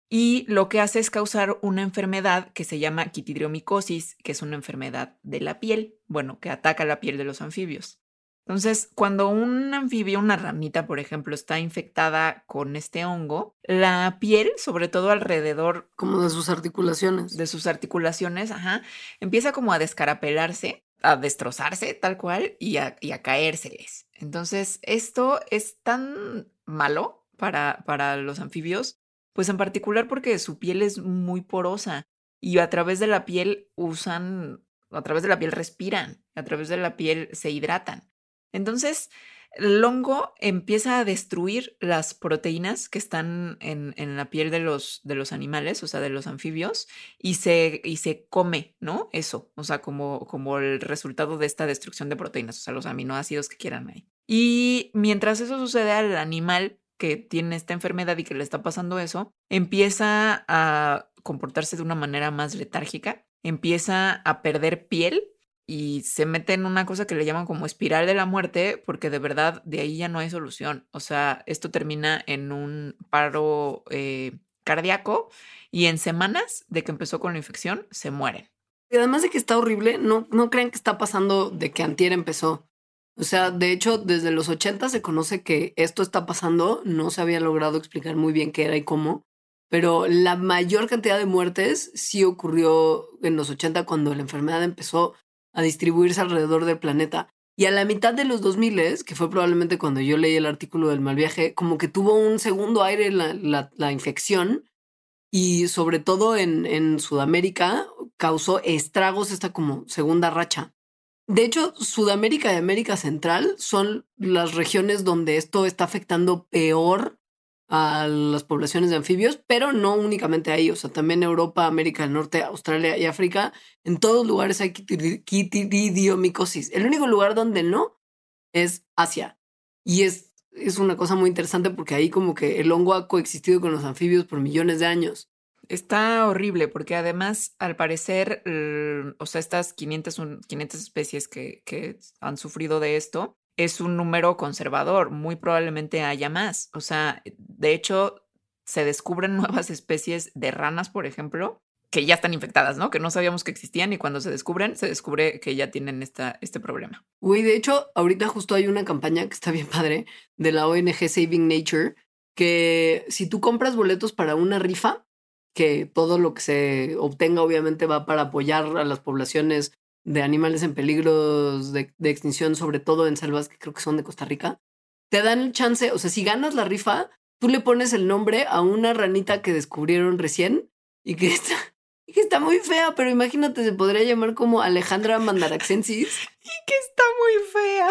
Y lo que hace es causar una enfermedad que se llama quitidriomicosis, que es una enfermedad de la piel, bueno, que ataca la piel de los anfibios. Entonces, cuando un anfibio, una ramita, por ejemplo, está infectada con este hongo, la piel, sobre todo alrededor Como de sus articulaciones. de sus articulaciones, ajá, empieza como a descarapelarse, a destrozarse tal cual y a, y a caérseles. Entonces, esto es tan malo para, para los anfibios, pues en particular porque su piel es muy porosa y a través de la piel usan, a través de la piel respiran, a través de la piel se hidratan. Entonces, el hongo empieza a destruir las proteínas que están en, en la piel de los, de los animales, o sea, de los anfibios, y se, y se come, ¿no? Eso, o sea, como, como el resultado de esta destrucción de proteínas, o sea, los aminoácidos que quieran ahí. Y mientras eso sucede al animal que tiene esta enfermedad y que le está pasando eso, empieza a comportarse de una manera más letárgica, empieza a perder piel y se mete en una cosa que le llaman como espiral de la muerte, porque de verdad de ahí ya no hay solución. O sea, esto termina en un paro eh, cardíaco y en semanas de que empezó con la infección se mueren. Y además de que está horrible, no, no crean que está pasando de que Antier empezó. O sea, de hecho, desde los 80 se conoce que esto está pasando. No se había logrado explicar muy bien qué era y cómo. Pero la mayor cantidad de muertes sí ocurrió en los 80 cuando la enfermedad empezó a distribuirse alrededor del planeta. Y a la mitad de los 2000, que fue probablemente cuando yo leí el artículo del mal viaje, como que tuvo un segundo aire la, la, infección y sobre todo en, en Sudamérica causó estragos esta como segunda racha. De hecho, Sudamérica y América Central son las regiones donde esto está afectando peor a las poblaciones de anfibios, pero no únicamente ahí, o sea, también Europa, América del Norte, Australia y África, en todos lugares hay quitridiomicosis. El único lugar donde no es Asia. Y es, es una cosa muy interesante porque ahí como que el hongo ha coexistido con los anfibios por millones de años. Está horrible porque además, al parecer, o sea, estas 500, un- 500 especies que, han sufrido de esto es un número conservador. Muy probablemente haya más. O sea, de hecho, se descubren *laughs* nuevas especies de ranas, por ejemplo, que ya están infectadas, ¿no? Que no sabíamos que existían y cuando se descubren, se descubre que ya tienen esta, este problema. Güey, de hecho, ahorita justo hay una campaña que está bien *laughs* padre de la ONG Saving Nature, que si tú compras boletos para una rifa, que todo lo que se obtenga obviamente va para apoyar a las poblaciones de animales en peligros de, de extinción, sobre todo en selvas que creo que son de Costa Rica, te dan el chance, o sea, si ganas la rifa, tú le pones el nombre a una ranita que descubrieron recién y que está, *laughs* Y que está muy fea, pero imagínate, se podría llamar como Alejandra Mandaraxensis. *laughs* y que está muy fea.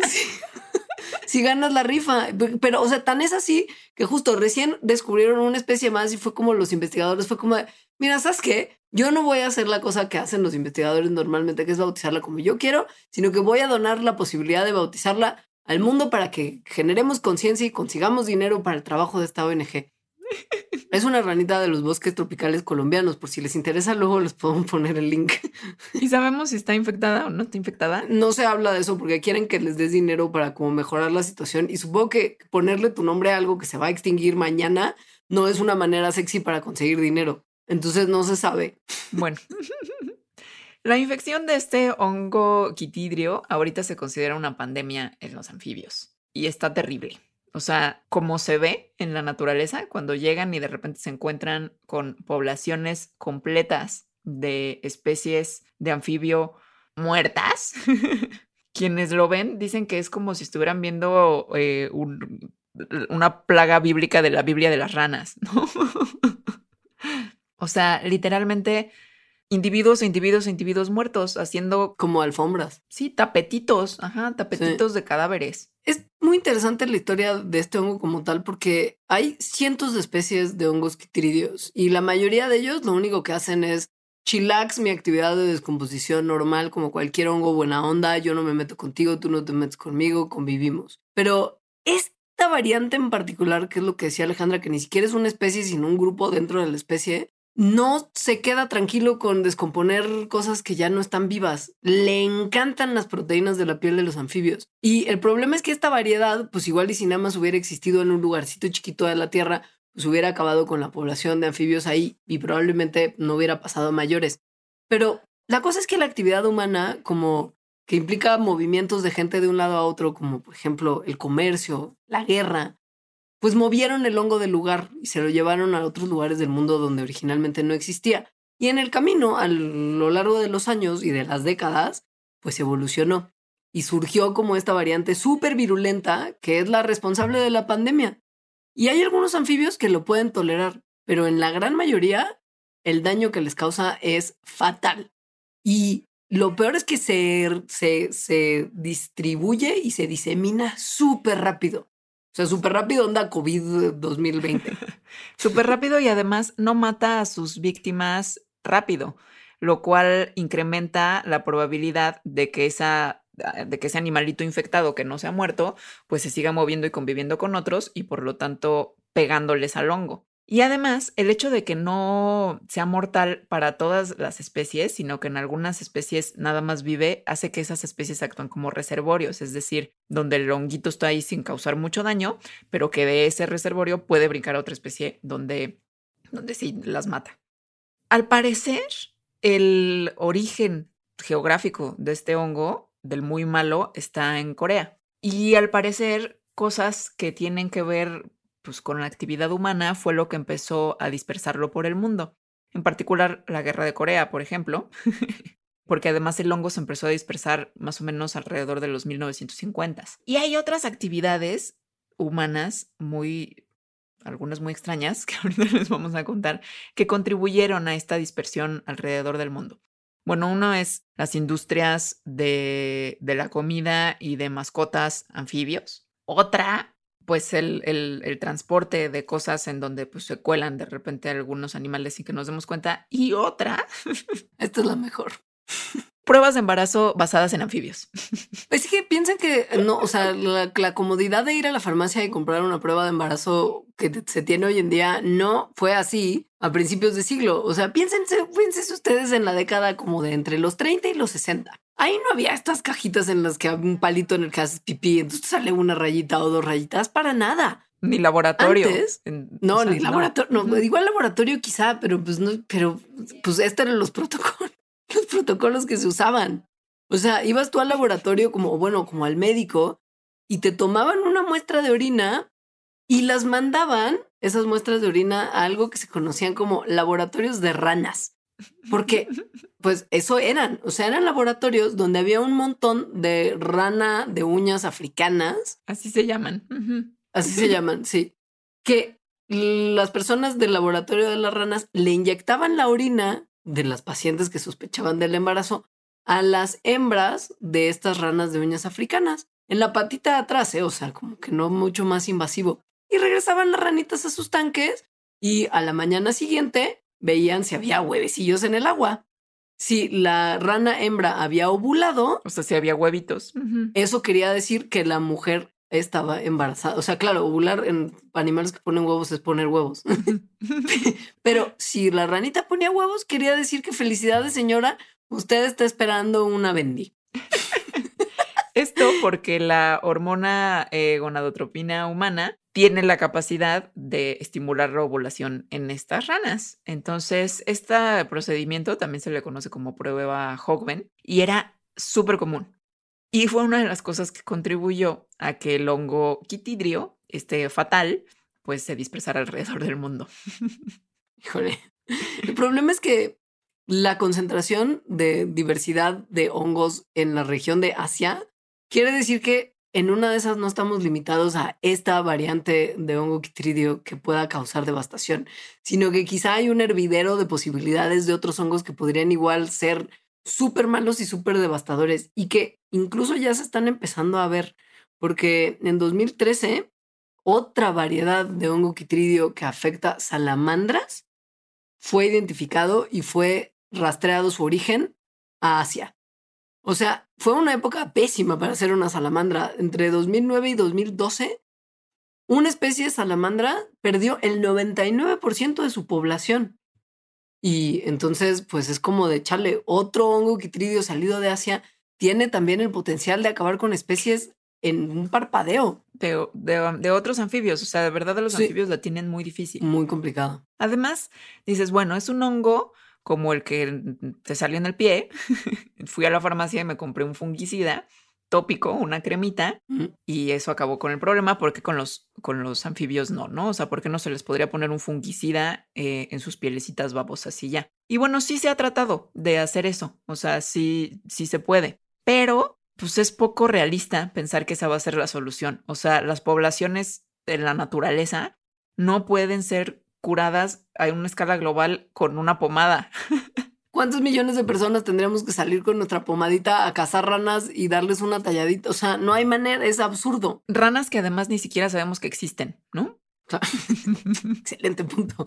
*laughs* si ganas la rifa. Pero, o sea, tan es así que justo recién descubrieron una especie más y fue como los investigadores, fue como, mira, ¿sabes qué? Yo no voy a hacer la cosa que hacen los investigadores normalmente, que es bautizarla como yo quiero, sino que voy a donar la posibilidad de bautizarla al mundo para que generemos conciencia y consigamos dinero para el trabajo de esta ONG. Es una ranita de los bosques tropicales colombianos. Por si les interesa, luego les puedo poner el link. ¿Y sabemos si está infectada o no está infectada? No se habla de eso porque quieren que les des dinero para como mejorar la situación. Y supongo que ponerle tu nombre a algo que se va a extinguir mañana no es una manera sexy para conseguir dinero. Entonces no se sabe. Bueno. *laughs* La infección de este hongo quitidrio ahorita se considera una pandemia en los anfibios y está terrible. O sea, como se ve en la naturaleza, cuando llegan y de repente se encuentran con poblaciones completas de especies de anfibio muertas, *laughs* quienes lo ven dicen que es como si estuvieran viendo eh, una plaga bíblica de la Biblia de las ranas, *laughs* o sea, literalmente individuos e individuos e individuos muertos haciendo como alfombras. Sí, tapetitos, ajá, tapetitos de cadáveres. Es muy interesante la historia de este hongo como tal porque hay cientos de especies de hongos quitridios y la mayoría de ellos lo único que hacen es chillax mi actividad de descomposición normal como cualquier hongo buena onda, yo no me meto contigo, tú no te metes conmigo, convivimos. Pero esta variante en particular, que es lo que decía Alejandra, que ni siquiera es una especie sino un grupo dentro de la especie, no se queda tranquilo con descomponer cosas que ya no están vivas. Le encantan las proteínas de la piel de los anfibios. Y el problema es que esta variedad, pues igual y si nada más hubiera existido en un lugarcito chiquito de la Tierra, pues hubiera acabado con la población de anfibios ahí y probablemente no hubiera pasado a mayores. Pero la cosa es que la actividad humana, como que implica movimientos de gente de un lado a otro, como por ejemplo el comercio, la guerra, pues movieron el hongo del lugar y se lo llevaron a otros lugares del mundo donde originalmente no existía. Y en el camino, a lo largo de los años y de las décadas, pues evolucionó y surgió como esta variante súper virulenta que es la responsable de la pandemia. Y hay algunos anfibios que lo pueden tolerar, pero en la gran mayoría el daño que les causa es fatal. Y lo peor es que se, se, se distribuye y se disemina súper rápido. O sea, súper rápido onda COVID 2020. súper rápido y además no mata a sus víctimas rápido, lo cual incrementa la probabilidad de que esa de que ese animalito infectado que no se ha muerto, pues se siga moviendo y conviviendo con otros y por lo tanto pegándoles al hongo. Y además, el hecho de que no sea mortal para todas las especies, sino que en algunas especies nada más vive, hace que esas especies actúen como reservorios, es decir, donde el honguito está ahí sin causar mucho daño, pero que de ese reservorio puede brincar a otra especie donde, donde sí las mata. Al parecer, el origen geográfico de este hongo, del muy malo, está en Corea. Y al parecer, cosas que tienen que ver pues con la actividad humana fue lo que empezó a dispersarlo por el mundo. En particular la guerra de Corea, por ejemplo, *laughs* porque además el hongo se empezó a dispersar más o menos alrededor de los 1950. Y hay otras actividades humanas muy, algunas muy extrañas, *laughs* que ahorita les vamos a contar, que contribuyeron a esta dispersión alrededor del mundo. Bueno, uno es las industrias de, de la comida y de mascotas anfibios. Otra pues el, el, transporte de cosas en donde pues se cuelan de repente algunos animales sin que nos demos cuenta. Y otra. *laughs* Esta es la mejor. Pruebas de embarazo basadas en anfibios. *laughs* Es que piensen que no, o sea, la, comodidad de ir a la farmacia y comprar una prueba de embarazo que se tiene hoy en día no fue así a principios de siglo. O sea, piénsense, piénsense ustedes en la década como de entre los 30 y los 60. Ahí no había estas cajitas en las que hay un palito en el que haces pipí, entonces sale una rayita o dos rayitas para nada. Ni laboratorio. no, ni laboratorio. No, igual laboratorio quizá, pero pues no, pero pues estos eran los protocolos los protocolos que se usaban. O sea, ibas tú al laboratorio como, bueno, como al médico y te tomaban una muestra de orina y las mandaban, esas muestras de orina, a algo que se conocían como laboratorios de ranas. Porque, pues eso eran, o sea, eran laboratorios donde había un montón de rana de uñas africanas. Así se llaman. Así se llaman, sí. Que las personas del laboratorio de las ranas le inyectaban la orina de las pacientes que sospechaban del embarazo a las hembras de estas ranas de uñas africanas en la patita de atrás, ¿eh? o sea, como que no mucho más invasivo. Y regresaban las ranitas a sus tanques y a la mañana siguiente veían si había huevecillos en el agua. Si la rana hembra había ovulado, o sea, si había huevitos, eso quería decir que la mujer estaba embarazada. O sea, claro, ovular en animales que ponen huevos es poner huevos. *laughs* Pero si la ranita ponía huevos, quería decir que felicidades, señora, usted está esperando una bendi. Esto porque la hormona eh, gonadotropina humana tiene la capacidad de estimular la ovulación en estas ranas. Entonces, este procedimiento también se le conoce como prueba Hogben y era súper común. Y fue una de las cosas que contribuyó a que el hongo quitidrio, este fatal, pues se dispersara alrededor del mundo. *laughs* Híjole. El problema es que la concentración de diversidad de hongos en la región de Asia quiere decir que en una de esas no estamos limitados a esta variante de hongo quitridio que pueda causar devastación, sino que quizá hay un hervidero de posibilidades de otros hongos que podrían igual ser súper malos y súper devastadores y que incluso ya se están empezando a ver, porque en 2013 otra variedad de hongo quitridio que afecta salamandras fue identificado y fue rastreado su origen a Asia. O sea, fue una época pésima para ser una salamandra. Entre 2009 y 2012, una especie de salamandra perdió el 99% de su población. Y entonces, pues es como de echarle otro hongo quitridio salido de Asia, tiene también el potencial de acabar con especies en un parpadeo. De, de, otros anfibios, o sea, de verdad los anfibios la tienen muy difícil. Muy complicado. Además, dices, bueno, es un hongo como el que te salió en el pie. *laughs* Fui a la farmacia y me compré un fungicida tópico, una cremita, y eso acabó con el problema porque con los, con los anfibios no, ¿no? O sea, ¿por qué no se les podría poner un fungicida eh, en sus pielecitas babosas y ya? Y bueno, sí se ha tratado de hacer eso, o sea, sí, sí se puede, pero pues es poco realista pensar que esa va a ser la solución. O sea, las poblaciones de la naturaleza no pueden ser curadas a una escala global con una pomada. *laughs* ¿Cuántos millones de personas tendríamos que salir con nuestra pomadita a cazar ranas y darles una talladita? O sea, no hay manera, es absurdo. Ranas que además ni siquiera sabemos que existen, ¿no? *laughs* Excelente punto.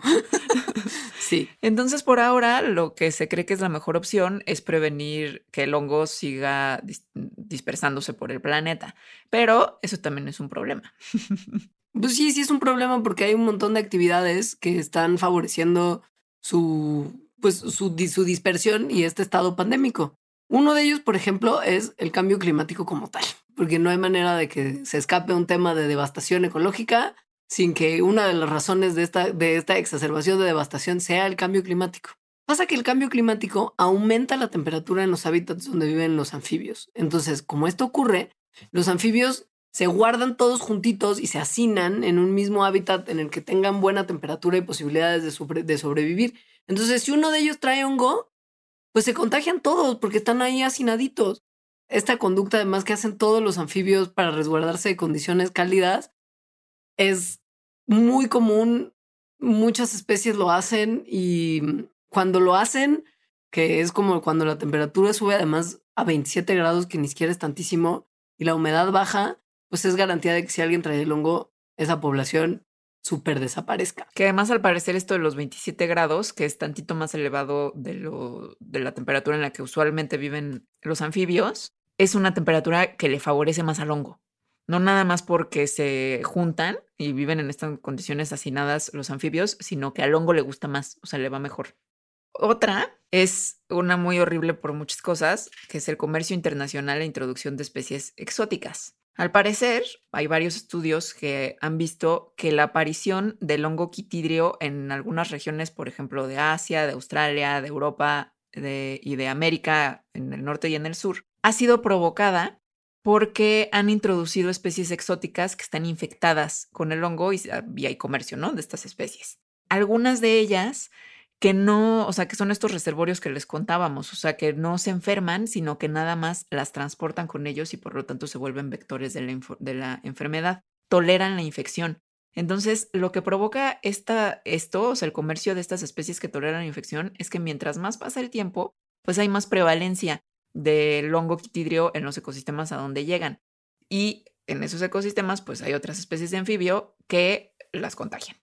*laughs* sí. Entonces, por ahora, lo que se cree que es la mejor opción es prevenir que el hongo siga dispersándose por el planeta. Pero eso también es un problema. *laughs* pues sí, sí es un problema porque hay un montón de actividades que están favoreciendo su pues su, dispersión y este estado pandémico. Uno de ellos, por ejemplo, es el cambio climático como tal, porque no hay manera de que se escape un tema de devastación ecológica sin que una de las razones de esta, de esta exacerbación de devastación sea el cambio climático. Pasa que el cambio climático aumenta la temperatura en los hábitats donde viven los anfibios. Entonces, como esto ocurre, los anfibios se guardan todos juntitos y se hacinan en un mismo hábitat en el que tengan buena temperatura y posibilidades de, de sobrevivir. Entonces, si uno de ellos trae hongo, pues se contagian todos porque están ahí hacinaditos. Esta conducta, además, que hacen todos los anfibios para resguardarse de condiciones cálidas, es muy común. Muchas especies lo hacen y cuando lo hacen, que es como cuando la temperatura sube además a 27 grados, que ni siquiera es tantísimo, y la humedad baja, pues es garantía de que si alguien trae el hongo, esa población súper desaparezca. Que además al parecer esto de los 27 grados, que es tantito más elevado de, lo, de la temperatura en la que usualmente viven los anfibios, es una temperatura que le favorece más al hongo. No nada más porque se juntan y viven en estas condiciones hacinadas los anfibios, sino que al hongo le gusta más, o sea, le va mejor. Otra es una muy horrible por muchas cosas, que es el comercio internacional e introducción de especies exóticas. Al parecer, hay varios estudios que han visto que la aparición del hongo quitidrio en algunas regiones, por ejemplo, de Asia, de Australia, de Europa y de América, en el norte y en el sur, ha sido provocada porque han introducido especies exóticas que están infectadas con el hongo y, y hay comercio, ¿no? De estas especies. Algunas de ellas que no, o sea, que son estos reservorios que les contábamos, o sea, que no se enferman, sino que nada más las transportan con ellos y por lo tanto se vuelven vectores de la, enfermedad, toleran la infección. Entonces, lo que provoca esta, esto, o sea, el comercio de estas especies que toleran la infección, es que mientras más pasa el tiempo, pues hay más prevalencia del hongo quitidrio en los ecosistemas a donde llegan. Y en esos ecosistemas, pues hay otras especies de anfibio que las contagian.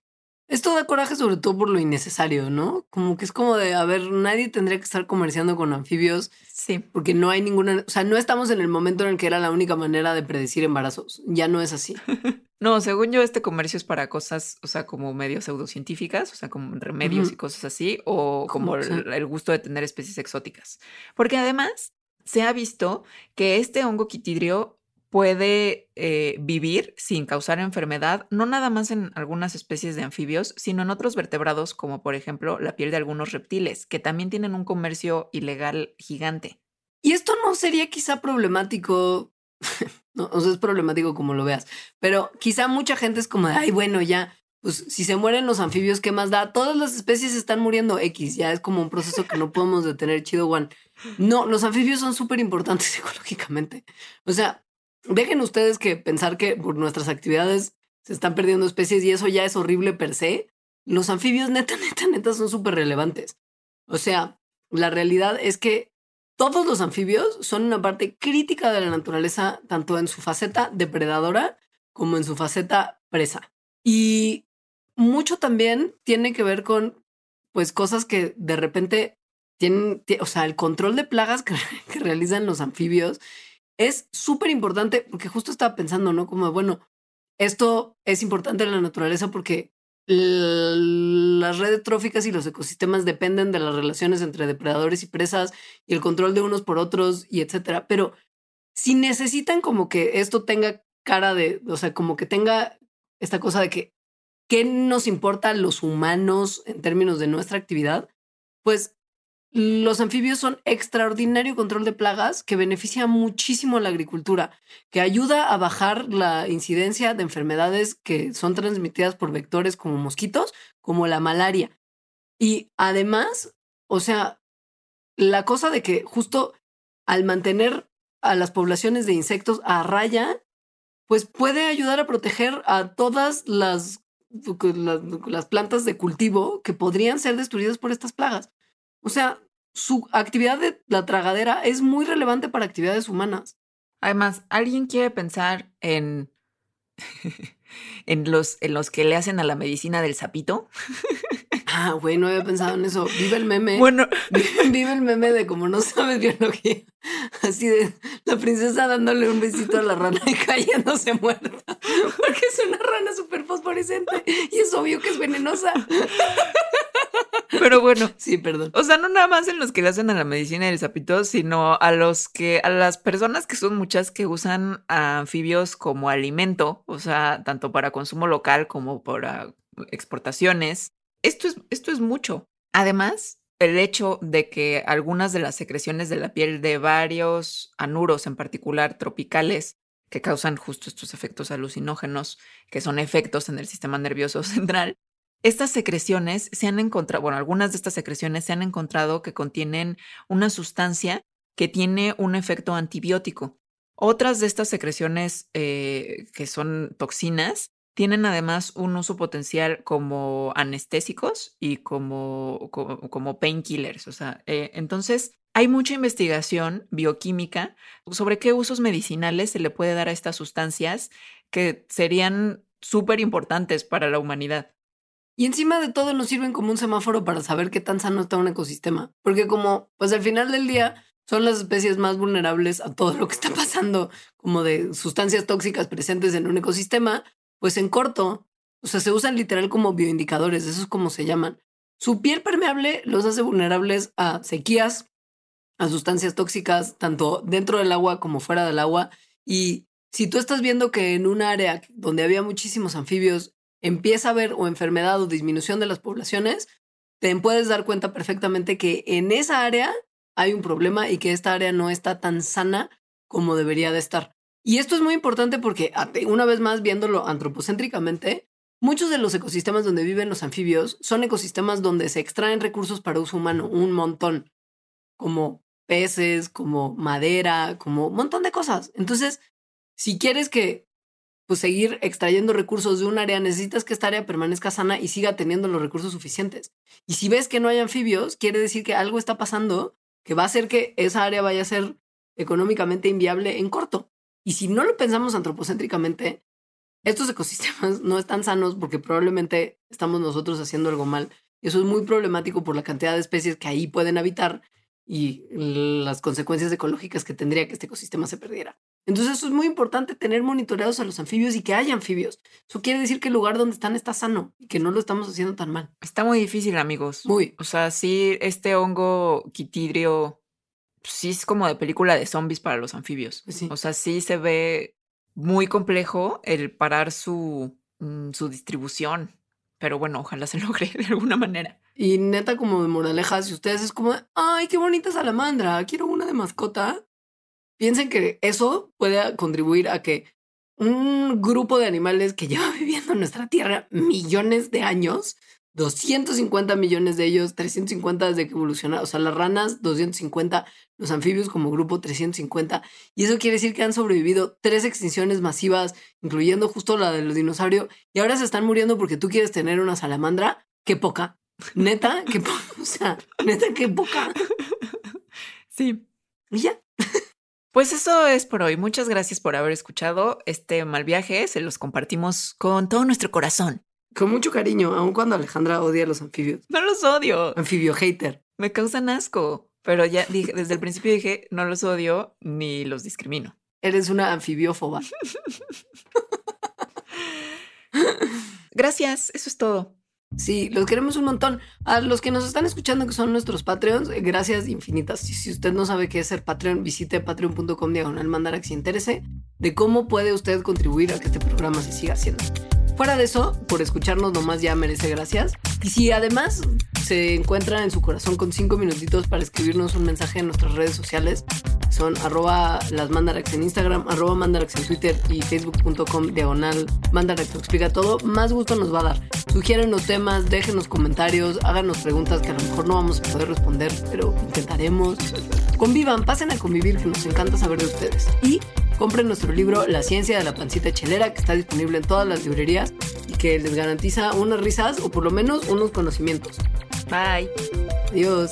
Esto da coraje sobre todo por lo innecesario, ¿no? Como que es como de, a ver, nadie tendría que estar comerciando con anfibios. Sí. Porque no hay ninguna, o sea, no estamos en el momento en el que era la única manera de predecir embarazos. Ya no es así. *laughs* no, según yo, este comercio es para cosas, o sea, como medio pseudocientíficas, o sea, como remedios y cosas así, o como el, el gusto de tener especies exóticas. Porque además se ha visto que este hongo quitidrio puede eh, vivir sin causar enfermedad, no nada más en algunas especies de anfibios, sino en otros vertebrados, como por ejemplo la piel de algunos reptiles, que también tienen un comercio ilegal gigante. Y esto no sería quizá problemático, *laughs* no, o sea, es problemático como lo veas, pero quizá mucha gente es como, ay, bueno, ya, pues si se mueren los anfibios, ¿qué más da? Todas las especies están muriendo X, ya es como un proceso que no podemos detener, chido, Juan. No, los anfibios son súper importantes psicológicamente. *laughs* O sea, Dejen ustedes que pensar que por nuestras actividades se están perdiendo especies y eso ya es horrible per se. Los anfibios *laughs* neta, neta, neta son súper relevantes. O sea, la realidad es que todos los anfibios son una parte crítica de la naturaleza, tanto en su faceta depredadora como en su faceta presa. Y mucho también tiene que ver con, pues, cosas que de repente tienen, o sea, el control de plagas *laughs* que, que realizan los anfibios es súper importante porque justo estaba pensando, ¿no? Como, bueno, esto es importante en la naturaleza porque las redes tróficas y los ecosistemas dependen de las relaciones entre depredadores y presas y el control de unos por otros y etcétera. Pero si necesitan como que esto tenga cara de, o sea, como que tenga esta cosa de que, ¿qué nos importa a los humanos en términos de nuestra actividad? Pues los anfibios son extraordinario control de plagas que beneficia muchísimo a la agricultura, que ayuda a bajar la incidencia de enfermedades que son transmitidas por vectores como mosquitos, como la malaria. Y además, o sea, la cosa de que justo al mantener a las poblaciones de insectos a raya, pues puede ayudar a proteger a todas las, las, las plantas de cultivo que podrían ser destruidas por estas plagas. O sea, su actividad de la tragadera es muy relevante para actividades humanas. Además, ¿alguien quiere pensar en, *laughs* en, los, en los que le hacen a la medicina del sapito? *laughs* Ah, güey, no había pensado en eso. Vive el meme. Bueno, *laughs* vive, el meme de como no sabes biología. Así de la princesa dándole un besito a la rana y cayéndose muerta. Porque es una rana súper fosforescente y es obvio que es venenosa. *laughs* Pero bueno. Sí, perdón. O sea, no nada más en los que le hacen a la medicina del sapito, sino a los que, a las personas que son muchas que usan anfibios como alimento, o sea, tanto para consumo local como para exportaciones. Esto es, esto es mucho. Además, el hecho de que algunas de las secreciones de la piel de varios anuros, en particular tropicales, que causan justo estos efectos alucinógenos, que son efectos en el sistema nervioso *laughs* central, estas secreciones se han encontrado, bueno, algunas de estas secreciones se han encontrado que contienen una sustancia que tiene un efecto antibiótico. Otras de estas secreciones eh, que son toxinas tienen además un uso potencial como anestésicos y como, como, painkillers. O sea, eh, entonces hay mucha investigación bioquímica sobre qué usos medicinales se le puede dar a estas sustancias que serían súper importantes para la humanidad. Y encima de todo nos sirven como un semáforo para saber qué tan sano está un ecosistema. Porque como, pues al final del día son las especies más vulnerables a todo lo que está pasando, como de sustancias tóxicas presentes en un ecosistema, pues en corto, o sea, se usan literal como bioindicadores, eso es como se llaman. Su piel permeable los hace vulnerables a sequías, a sustancias tóxicas, tanto dentro del agua como fuera del agua. Y si tú estás viendo que en un área donde había muchísimos anfibios empieza a haber o enfermedad o disminución de las poblaciones, te puedes dar cuenta perfectamente que en esa área hay un problema y que esta área no está tan sana como debería de estar. Y esto es muy importante porque, una vez más, viéndolo antropocéntricamente, muchos de los ecosistemas donde viven los anfibios son ecosistemas donde se extraen recursos para uso humano, un montón, como peces, como madera, como un montón de cosas. Entonces, si quieres que pues seguir extrayendo recursos de un área, necesitas que esta área permanezca sana y siga teniendo los recursos suficientes. Y si ves que no hay anfibios, quiere decir que algo está pasando que va a hacer que esa área vaya a ser económicamente inviable en corto. Y si no lo pensamos antropocéntricamente, estos ecosistemas no están sanos porque probablemente estamos nosotros haciendo algo mal. Y eso es muy problemático por la cantidad de especies que ahí pueden habitar y las consecuencias ecológicas que tendría que este ecosistema se perdiera. Entonces eso es muy importante tener monitoreados a los anfibios y que haya anfibios. Eso quiere decir que el lugar donde están está sano y que no lo estamos haciendo tan mal. Está muy difícil, amigos. Muy. O sea, sí, este hongo quitidrio, sí es como de película de zombies para los anfibios. Pues sí. O sea, sí se ve muy complejo el parar su, mm, su distribución. Pero bueno, ojalá se *laughs* logre de alguna manera. Y neta, como de moraleja, si ustedes es como, ay, qué bonita salamandra, quiero una de mascota, piensen que eso puede contribuir a que un grupo de animales que *laughs* lleva viviendo en nuestra tierra millones de años, 250 millones de ellos, 350 desde que evolucionaron, o sea, las ranas, 250, los anfibios como grupo, 350, y eso quiere decir que han sobrevivido tres extinciones masivas, incluyendo justo la de los dinosaurios, y ahora se están muriendo porque tú quieres tener una salamandra, qué poca. Neta, qué poca. *laughs* O sea, neta, qué poca. Sí. Y ya. Pues eso es por hoy. Muchas gracias por haber escuchado este mal viaje. Se los compartimos con todo nuestro corazón. Con mucho cariño, aun cuando Alejandra odia a los anfibios. No los odio. Anfibio hater. Me causan asco. Pero ya dije, desde el principio dije, no los odio ni los discrimino. Eres una anfibiófoba. *laughs* Gracias, eso es todo. Sí, los queremos un montón. A los que nos están escuchando, que son nuestros Patreons, eh, gracias infinitas. Si usted no sabe qué es ser Patreon, visite patreon.com diagonal mandarax y interese de cómo puede usted contribuir a que este programa se siga haciendo. Fuera de eso, por escucharnos nomás ya merece gracias. Y si además se encuentra en su corazón con cinco minutitos para escribirnos un mensaje en nuestras redes sociales, son arroba las mandarax en Instagram, arroba mandarax en Twitter y facebook.com diagonal mandarax lo explica todo, más gusto nos va a dar. Sugiérenos temas, déjenos comentarios, háganos preguntas que a lo mejor no vamos a poder responder, pero intentaremos. Convivan, pasen a convivir, que nos encanta saber de ustedes. Y compren nuestro libro La ciencia de la pancita chelera, que está disponible en todas las librerías y que les garantiza unas risas o por lo menos unos conocimientos. Bye. Adiós.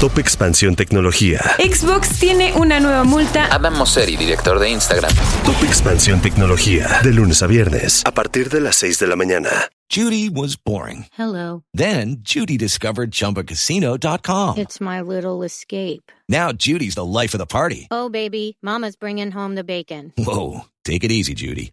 Top Expansión Tecnología. Xbox tiene una nueva multa. Adam Mosseri, director de Instagram. Top Expansión Tecnología. De lunes a viernes, a partir de las 6 de la mañana. Judy was boring. Hello. Then Judy discovered ChumbaCasino.com. It's my little escape. Now Judy's the life of the party. Oh, baby, Mama's bringing home the bacon. Whoa, take it easy, Judy.